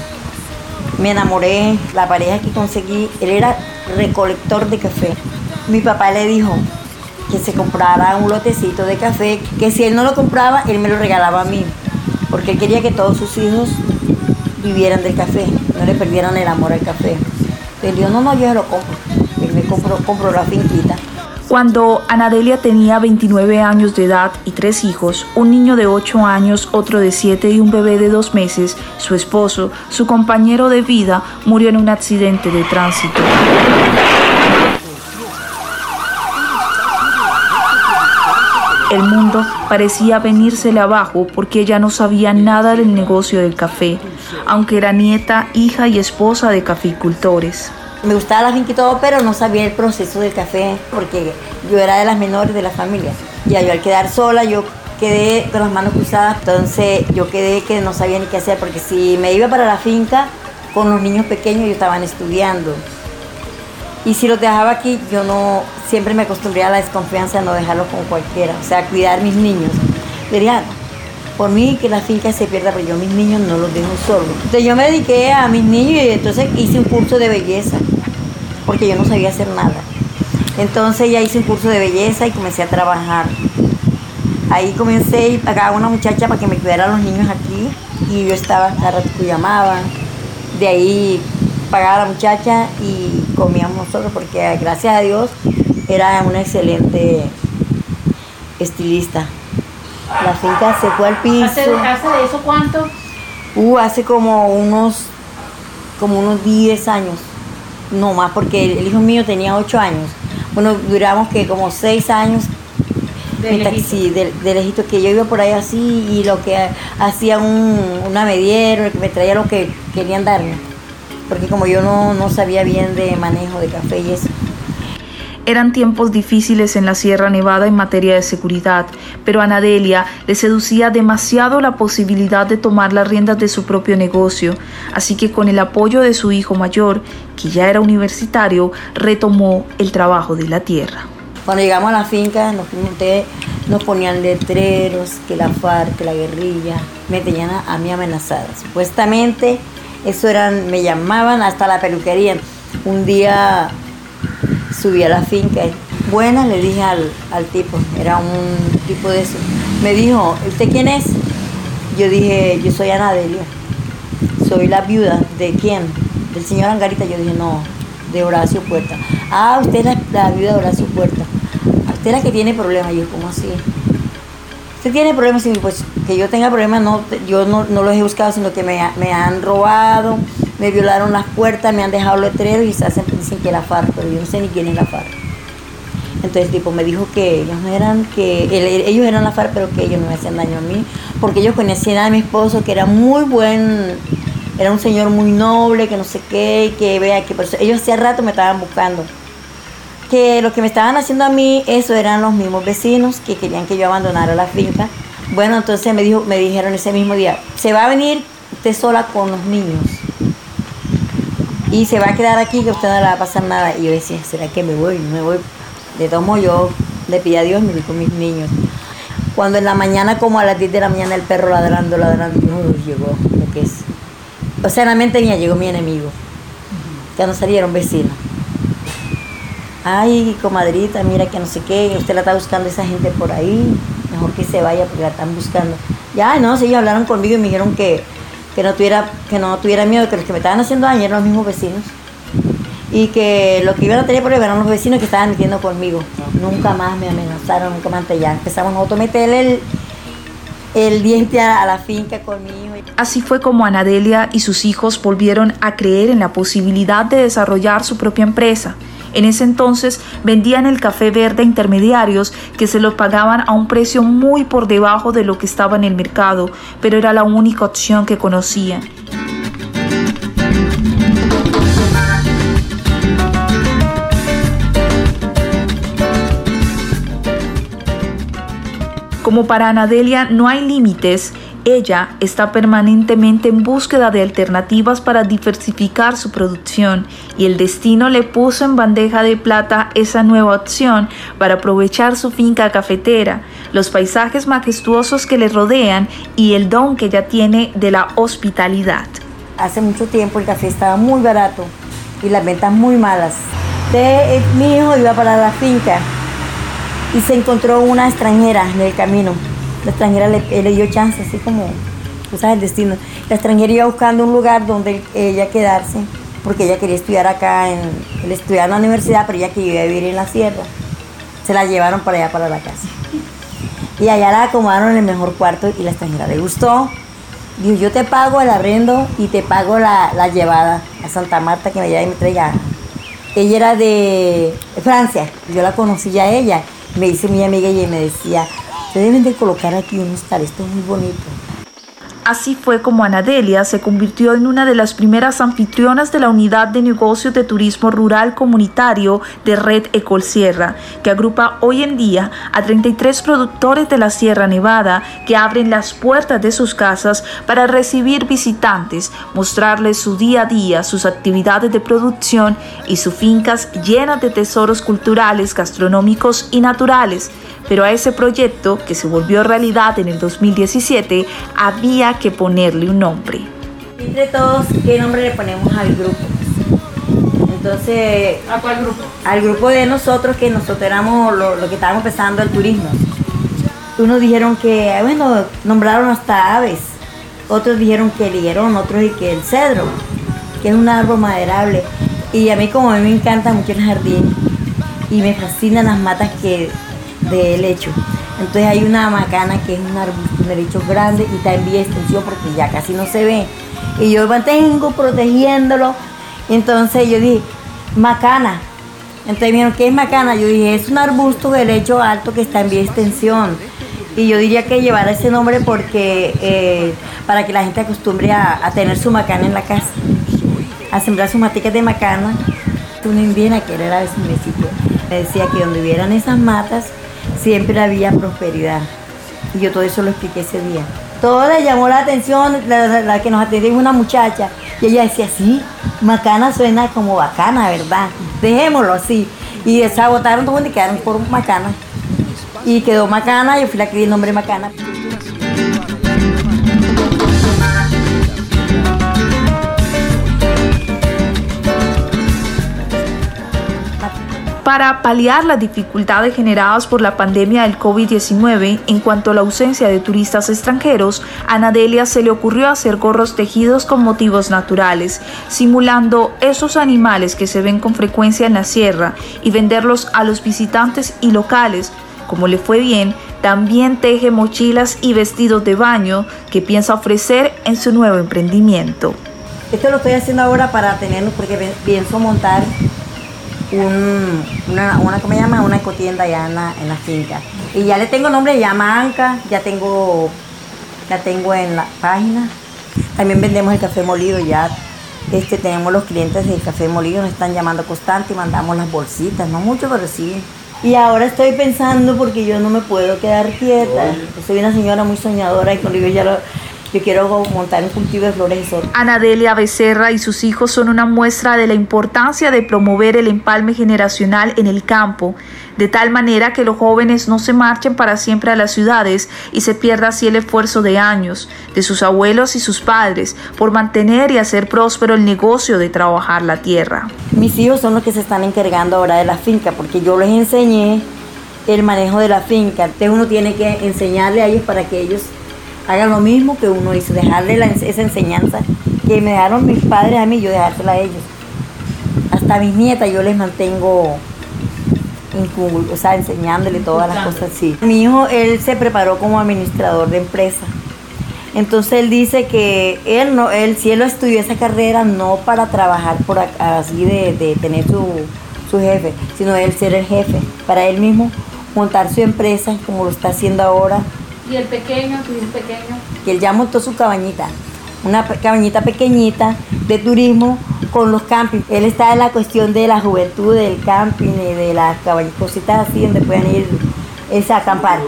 me enamoré. La pareja que conseguí, él era recolector de café. Mi papá le dijo que se comprara un lotecito de café, que si él no lo compraba, él me lo regalaba a mí, porque él quería que todos sus hijos vivieran del café, no le perdieran el amor al café. Entonces yo, no, no, yo se lo compro. Yo me compro, compro la finquita. Cuando Anadelia tenía 29 años de edad y tres hijos, un niño de 8 años, otro de 7 y un bebé de 2 meses, su esposo, su compañero de vida, murió en un accidente de tránsito. El mundo parecía venírsele abajo porque ella no sabía nada del negocio del café, aunque era nieta, hija y esposa de caficultores. Me gustaba la finca y todo, pero no sabía el proceso del café porque yo era de las menores de la familia. Ya yo al quedar sola, yo quedé con las manos cruzadas, entonces yo quedé que no sabía ni qué hacer porque si me iba para la finca con los niños pequeños, ellos estaban estudiando. Y si los dejaba aquí, yo no, siempre me acostumbré a la desconfianza de no dejarlos con cualquiera, o sea, cuidar mis niños. Diría, por mí que la finca se pierda, pero yo mis niños no los dejo solos. Entonces yo me dediqué a mis niños y entonces hice un curso de belleza, porque yo no sabía hacer nada. Entonces ya hice un curso de belleza y comencé a trabajar. Ahí comencé y pagaba una muchacha para que me cuidara a los niños aquí y yo estaba, cada rato que llamaban. De ahí pagaba a la muchacha y comíamos nosotros porque gracias a Dios era una excelente estilista. La finca se fue al piso. ¿Hace, hace de eso cuánto? Uh, hace como unos, como unos 10 años. No más, porque el, el hijo mío tenía 8 años. Bueno, duramos que como 6 años De lejito. sí, de, de lejito, que yo iba por ahí así y lo que hacía un, una mediero, que me traía lo que querían darme. Porque como yo no, no sabía bien de manejo de café y eso. Eran tiempos difíciles en la Sierra Nevada en materia de seguridad, pero a Anadelia le seducía demasiado la posibilidad de tomar las riendas de su propio negocio, así que con el apoyo de su hijo mayor, que ya era universitario, retomó el trabajo de la tierra. Cuando llegamos a la finca ustedes nos ponían letreros, que la FARC, que la guerrilla, me tenían a, a mí amenazada. Supuestamente eso eran, me llamaban hasta la peluquería. Un día subí a la finca, buena le dije al, al tipo, era un tipo de eso. Me dijo, ¿usted quién es? Yo dije, yo soy Anadelia. Soy la viuda. ¿De quién? Del señor Angarita. Yo dije, no, de Horacio Puerta. Ah, usted es la, la viuda de Horacio Puerta. Usted es la que tiene problemas. Yo, ¿cómo así? Usted tiene problemas, y pues que yo tenga problemas, no, yo no, no los he buscado, sino que me, me han robado, me violaron las puertas, me han dejado letreros y se hacen, dicen que la FARC, pero yo no sé ni quién es la FARC. Entonces tipo me dijo que ellos no eran, que ellos eran la FARC, pero que ellos no me hacían daño a mí, porque ellos conocían a mi esposo, que era muy buen, era un señor muy noble, que no sé qué, que vea que por eso- ellos hacía rato me estaban buscando. Que lo que me estaban haciendo a mí, eso eran los mismos vecinos que querían que yo abandonara la finca. Bueno, entonces me dijo, me dijeron ese mismo día, se va a venir usted sola con los niños. Y se va a quedar aquí que usted no le va a pasar nada. Y yo decía, ¿será que me voy? Me voy. De modos, yo le pedí a Dios me fui con mis niños. Cuando en la mañana, como a las 10 de la mañana, el perro ladrando, ladrando, uy, llegó lo que es. O sea, en la mente mía llegó mi enemigo. Ya no salieron vecinos. Ay, comadrita, mira que no sé qué, usted la está buscando esa gente por ahí, mejor que se vaya porque la están buscando. Ya, no, sí, ellos hablaron conmigo y me dijeron que, que no tuviera, que no tuviera miedo, que los que me estaban haciendo daño eran los mismos vecinos. Y que lo que iban a tener problemas eran los vecinos que estaban metiendo conmigo. Nunca más me amenazaron, nunca más. Ya empezamos nosotros a meterle el, el diente a, la finca con mi hijo. Así fue como Anadelia y sus hijos volvieron a creer en la posibilidad de desarrollar su propia empresa. En ese entonces vendían el café verde a intermediarios que se lo pagaban a un precio muy por debajo de lo que estaba en el mercado, pero era la única opción que conocían. Como para Anadelia no hay límites, ella está permanentemente en búsqueda de alternativas para diversificar su producción y el destino le puso en bandeja de plata esa nueva opción para aprovechar su finca cafetera, los paisajes majestuosos que le rodean y el don que ella tiene de la hospitalidad. Hace mucho tiempo el café estaba muy barato y las ventas muy malas. De, eh, mi hijo iba para la finca y se encontró una extranjera en el camino. La extranjera le, él le dio chance, así como cosas del destino. La extranjera iba buscando un lugar donde ella quedarse, porque ella quería estudiar acá, en, en la universidad, pero ella quería vivir en la sierra. Se la llevaron para allá, para la casa. Y allá la acomodaron en el mejor cuarto y la extranjera le gustó. Dijo, yo te pago el arrendo y te pago la, la llevada a Santa Marta que me lleve y me traiga. Ella era de Francia, yo la conocí ya a ella. Me dice mi amiga y me decía, se deben de colocar aquí un hostal, esto es muy bonito. Así fue como Anadelia se convirtió en una de las primeras anfitrionas de la unidad de negocios de turismo rural comunitario de Red Ecol Sierra, que agrupa hoy en día a 33 productores de la Sierra Nevada que abren las puertas de sus casas para recibir visitantes, mostrarles su día a día, sus actividades de producción y sus fincas llenas de tesoros culturales, gastronómicos y naturales pero a ese proyecto, que se volvió realidad en el 2017, había que ponerle un nombre. Entre todos, ¿qué nombre le ponemos al grupo? Entonces... ¿A cuál grupo? Al grupo de nosotros, que nosotros éramos lo, que estábamos empezando el turismo. Unos dijeron que, bueno, nombraron hasta aves. Otros dijeron que el higuerón, otros que el cedro, que es un árbol maderable. Y a mí como a mí me encanta mucho el jardín y me fascinan las matas que de lecho. Entonces hay una macana que es un arbusto de lecho grande y está en vía extensión porque ya casi no se ve. Y yo mantengo protegiéndolo. Entonces yo dije, macana. Entonces me dijeron, ¿qué es macana? Yo dije, es un arbusto de lecho alto que está en vía extensión. Y yo diría que llevar ese nombre porque eh, para que la gente acostumbre a, tener su macana en la casa, a sembrar sus maticas de macana. Una indígena que era su municipio me decía que donde hubieran esas matas, siempre había prosperidad. Y yo todo eso lo expliqué ese día. Todo le llamó la atención, la, que nos atendió una muchacha. Y ella decía, sí, Macana suena como bacana, ¿verdad? Dejémoslo así. Y se agotaron todos y quedaron por Macana. Y quedó Macana, yo fui la que di el nombre Macana. Para paliar las dificultades generadas por la pandemia del COVID-19 en cuanto a la ausencia de turistas extranjeros, a Anadelia se le ocurrió hacer gorros tejidos con motivos naturales, simulando esos animales que se ven con frecuencia en la sierra y venderlos a los visitantes y locales. Como le fue bien, también teje mochilas y vestidos de baño que piensa ofrecer en su nuevo emprendimiento. Esto lo estoy haciendo ahora para tenerlo porque pienso montar una, una, ¿cómo se llama? Una ecotienda allá en la, en la finca. Y ya le tengo nombre, llama Anca, ya tengo, ya tengo en la página. También vendemos el café molido, ya este, tenemos los clientes del café molido, nos están llamando constante y mandamos las bolsitas, no mucho, pero sí. Y ahora estoy pensando porque yo no me puedo quedar quieta. Soy una señora muy soñadora y cuando yo ya lo, yo quiero montar un cultivo de flores y Anadelia Becerra y sus hijos son una muestra de la importancia de promover el empalme generacional en el campo, de tal manera que los jóvenes no se marchen para siempre a las ciudades y se pierda así el esfuerzo de años de sus abuelos y sus padres por mantener y hacer próspero el negocio de trabajar la tierra. Mis hijos son los que se están encargando ahora de la finca porque yo les enseñé el manejo de la finca. Entonces uno tiene que enseñarle a ellos para que ellos hagan lo mismo que uno hizo, dejarle esa enseñanza que me dejaron mis padres a mí, yo dejársela a ellos. Hasta mis nietas yo les mantengo o sea, enseñándole todas las cosas así. Mi hijo, él se preparó como administrador de empresa. Entonces él dice que él no, él si él estudió esa carrera no para trabajar por así de, de tener su, su jefe, sino él ser el jefe, para él mismo montar su empresa como lo está haciendo ahora ¿Y el pequeño, tu hijo pequeño? Que él ya montó su cabañita, una cabañita pequeñita de turismo con los campings. Él está en la cuestión de la juventud, del camping y de las cositas así donde pueden ir es a acampar.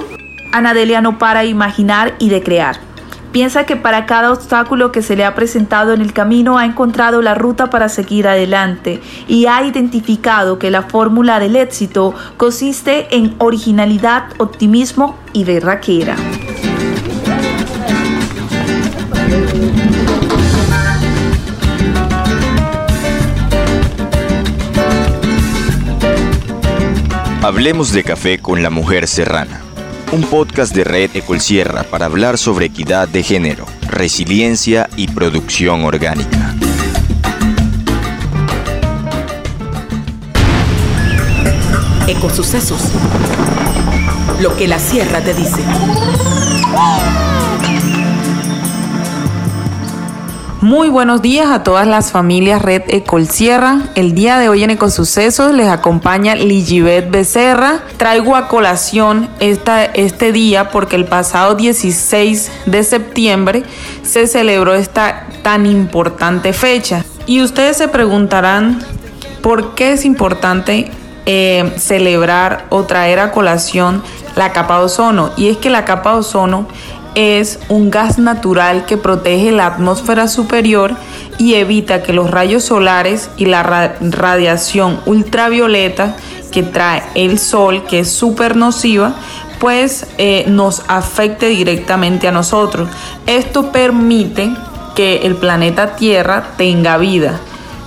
Anadelia no para de imaginar y de crear. Piensa que para cada obstáculo que se le ha presentado en el camino ha encontrado la ruta para seguir adelante y ha identificado que la fórmula del éxito consiste en originalidad, optimismo y berraquera. Hablemos de café con la mujer serrana un podcast de Red Ecolsierra para hablar sobre equidad de género, resiliencia y producción orgánica. Ecosucesos. Lo que la sierra te dice. Muy buenos días a todas las familias Red Ecolsierra. El día de hoy en Ecosucesos les acompaña Ligibet Becerra. Traigo a colación esta, este día porque el pasado 16 de septiembre se celebró esta tan importante fecha. Y ustedes se preguntarán por qué es importante eh, celebrar o traer a colación la capa de ozono. Y es que la capa de ozono es un gas natural que protege la atmósfera superior y evita que los rayos solares y la radiación ultravioleta que trae el sol, que es súper nociva, pues eh, nos afecte directamente a nosotros. Esto permite que el planeta Tierra tenga vida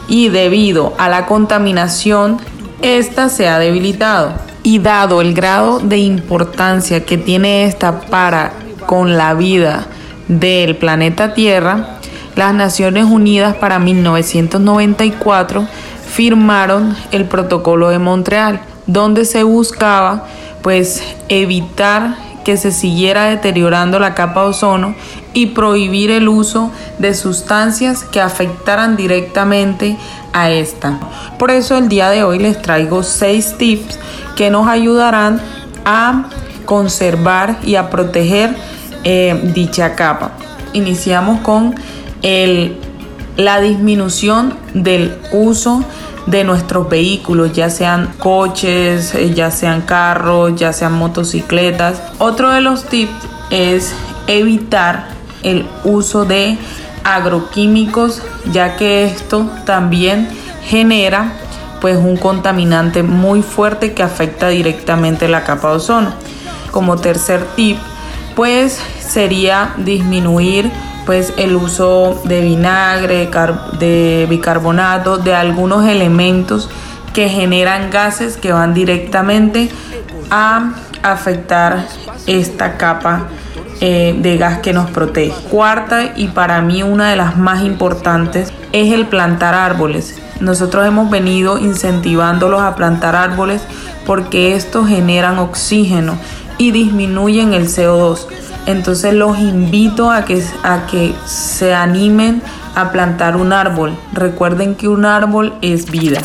y debido a la contaminación, esta se ha debilitado. Y dado el grado de importancia que tiene esta para con la vida del planeta Tierra, las Naciones Unidas para 1994 firmaron el Protocolo de Montreal, donde se buscaba pues evitar que se siguiera deteriorando la capa de ozono y prohibir el uso de sustancias que afectaran directamente a esta. Por eso el día de hoy les traigo seis tips que nos ayudarán a conservar y a proteger eh, dicha capa. Iniciamos con el, la disminución del uso de nuestros vehículos, ya sean coches, eh, ya sean carros, ya sean motocicletas. Otro de los tips es evitar el uso de agroquímicos, ya que esto también genera pues un contaminante muy fuerte que afecta directamente la capa de ozono. Como tercer tip pues sería disminuir pues el uso de vinagre, de bicarbonato, de algunos elementos que generan gases que van directamente a afectar esta capa eh, de gas que nos protege. Cuarta y para mí una de las más importantes es el plantar árboles. Nosotros hemos venido incentivándolos a plantar árboles porque estos generan oxígeno y disminuyen el CO2. Entonces los invito a que, a que se animen a plantar un árbol. Recuerden que un árbol es vida.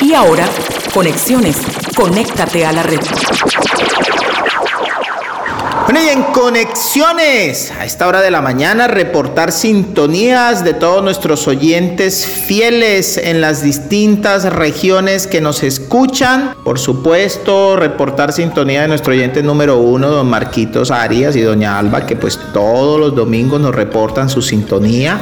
Y ahora, conexiones. Conéctate a la red. Bueno, y en conexiones, a esta hora de la mañana, reportar sintonías de todos nuestros oyentes fieles en las distintas regiones que nos escuchan. Por supuesto, reportar sintonía de nuestro oyente número uno, don Marquitos Arias y doña Alba, que pues todos los domingos nos reportan su sintonía.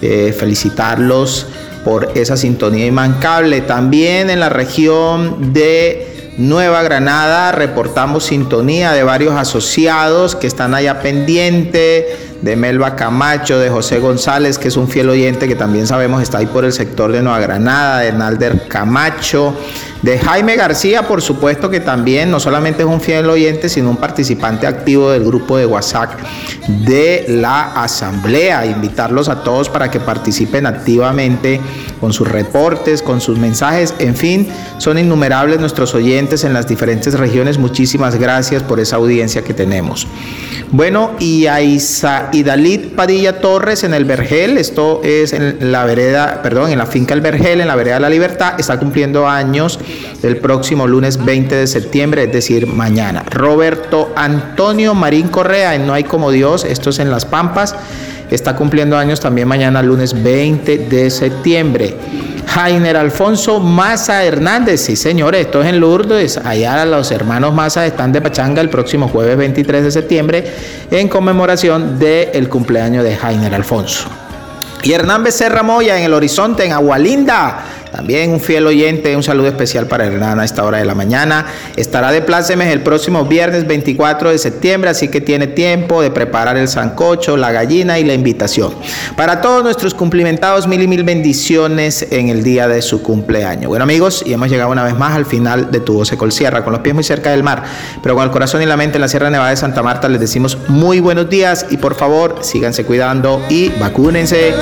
Eh, felicitarlos por esa sintonía inmancable. También en la región de Nueva Granada reportamos sintonía de varios asociados que están allá pendiente, de Melba Camacho, de José González, que es un fiel oyente que también sabemos está ahí por el sector de Nueva Granada, de Nalder Camacho, de Jaime García, por supuesto que también no solamente es un fiel oyente, sino un participante activo del grupo de WhatsApp de la Asamblea. Invitarlos a todos para que participen activamente con sus reportes, con sus mensajes, en fin, son innumerables nuestros oyentes en las diferentes regiones. Muchísimas gracias por esa audiencia que tenemos. Bueno, y a Isa Dalit Padilla Torres en el Vergel, esto es en la vereda, perdón, en la finca El Vergel, en la vereda de la Libertad, está cumpliendo años el próximo lunes 20 de septiembre, es decir, mañana. Roberto Antonio Marín Correa, en No hay como Dios, esto es en Las Pampas, está cumpliendo años también mañana, lunes 20 de septiembre. Jainer Alfonso Maza Hernández, sí señores, esto es en Lourdes, allá los hermanos Maza están de pachanga el próximo jueves 23 de septiembre en conmemoración del cumpleaños de Jainer Alfonso. Y Hernán Becerra Moya en el horizonte, en Agualinda, también un fiel oyente, un saludo especial para Hernán a esta hora de la mañana. Estará de plácemes el próximo viernes 24 de septiembre, así que tiene tiempo de preparar el sancocho, la gallina y la invitación. Para todos nuestros cumplimentados, mil y mil bendiciones en el día de su cumpleaños. Bueno amigos, y hemos llegado una vez más al final de Tu Voz Col Sierra, con los pies muy cerca del mar, pero con el corazón y la mente en la Sierra Nevada de Santa Marta, les decimos muy buenos días y por favor síganse cuidando y vacúnense.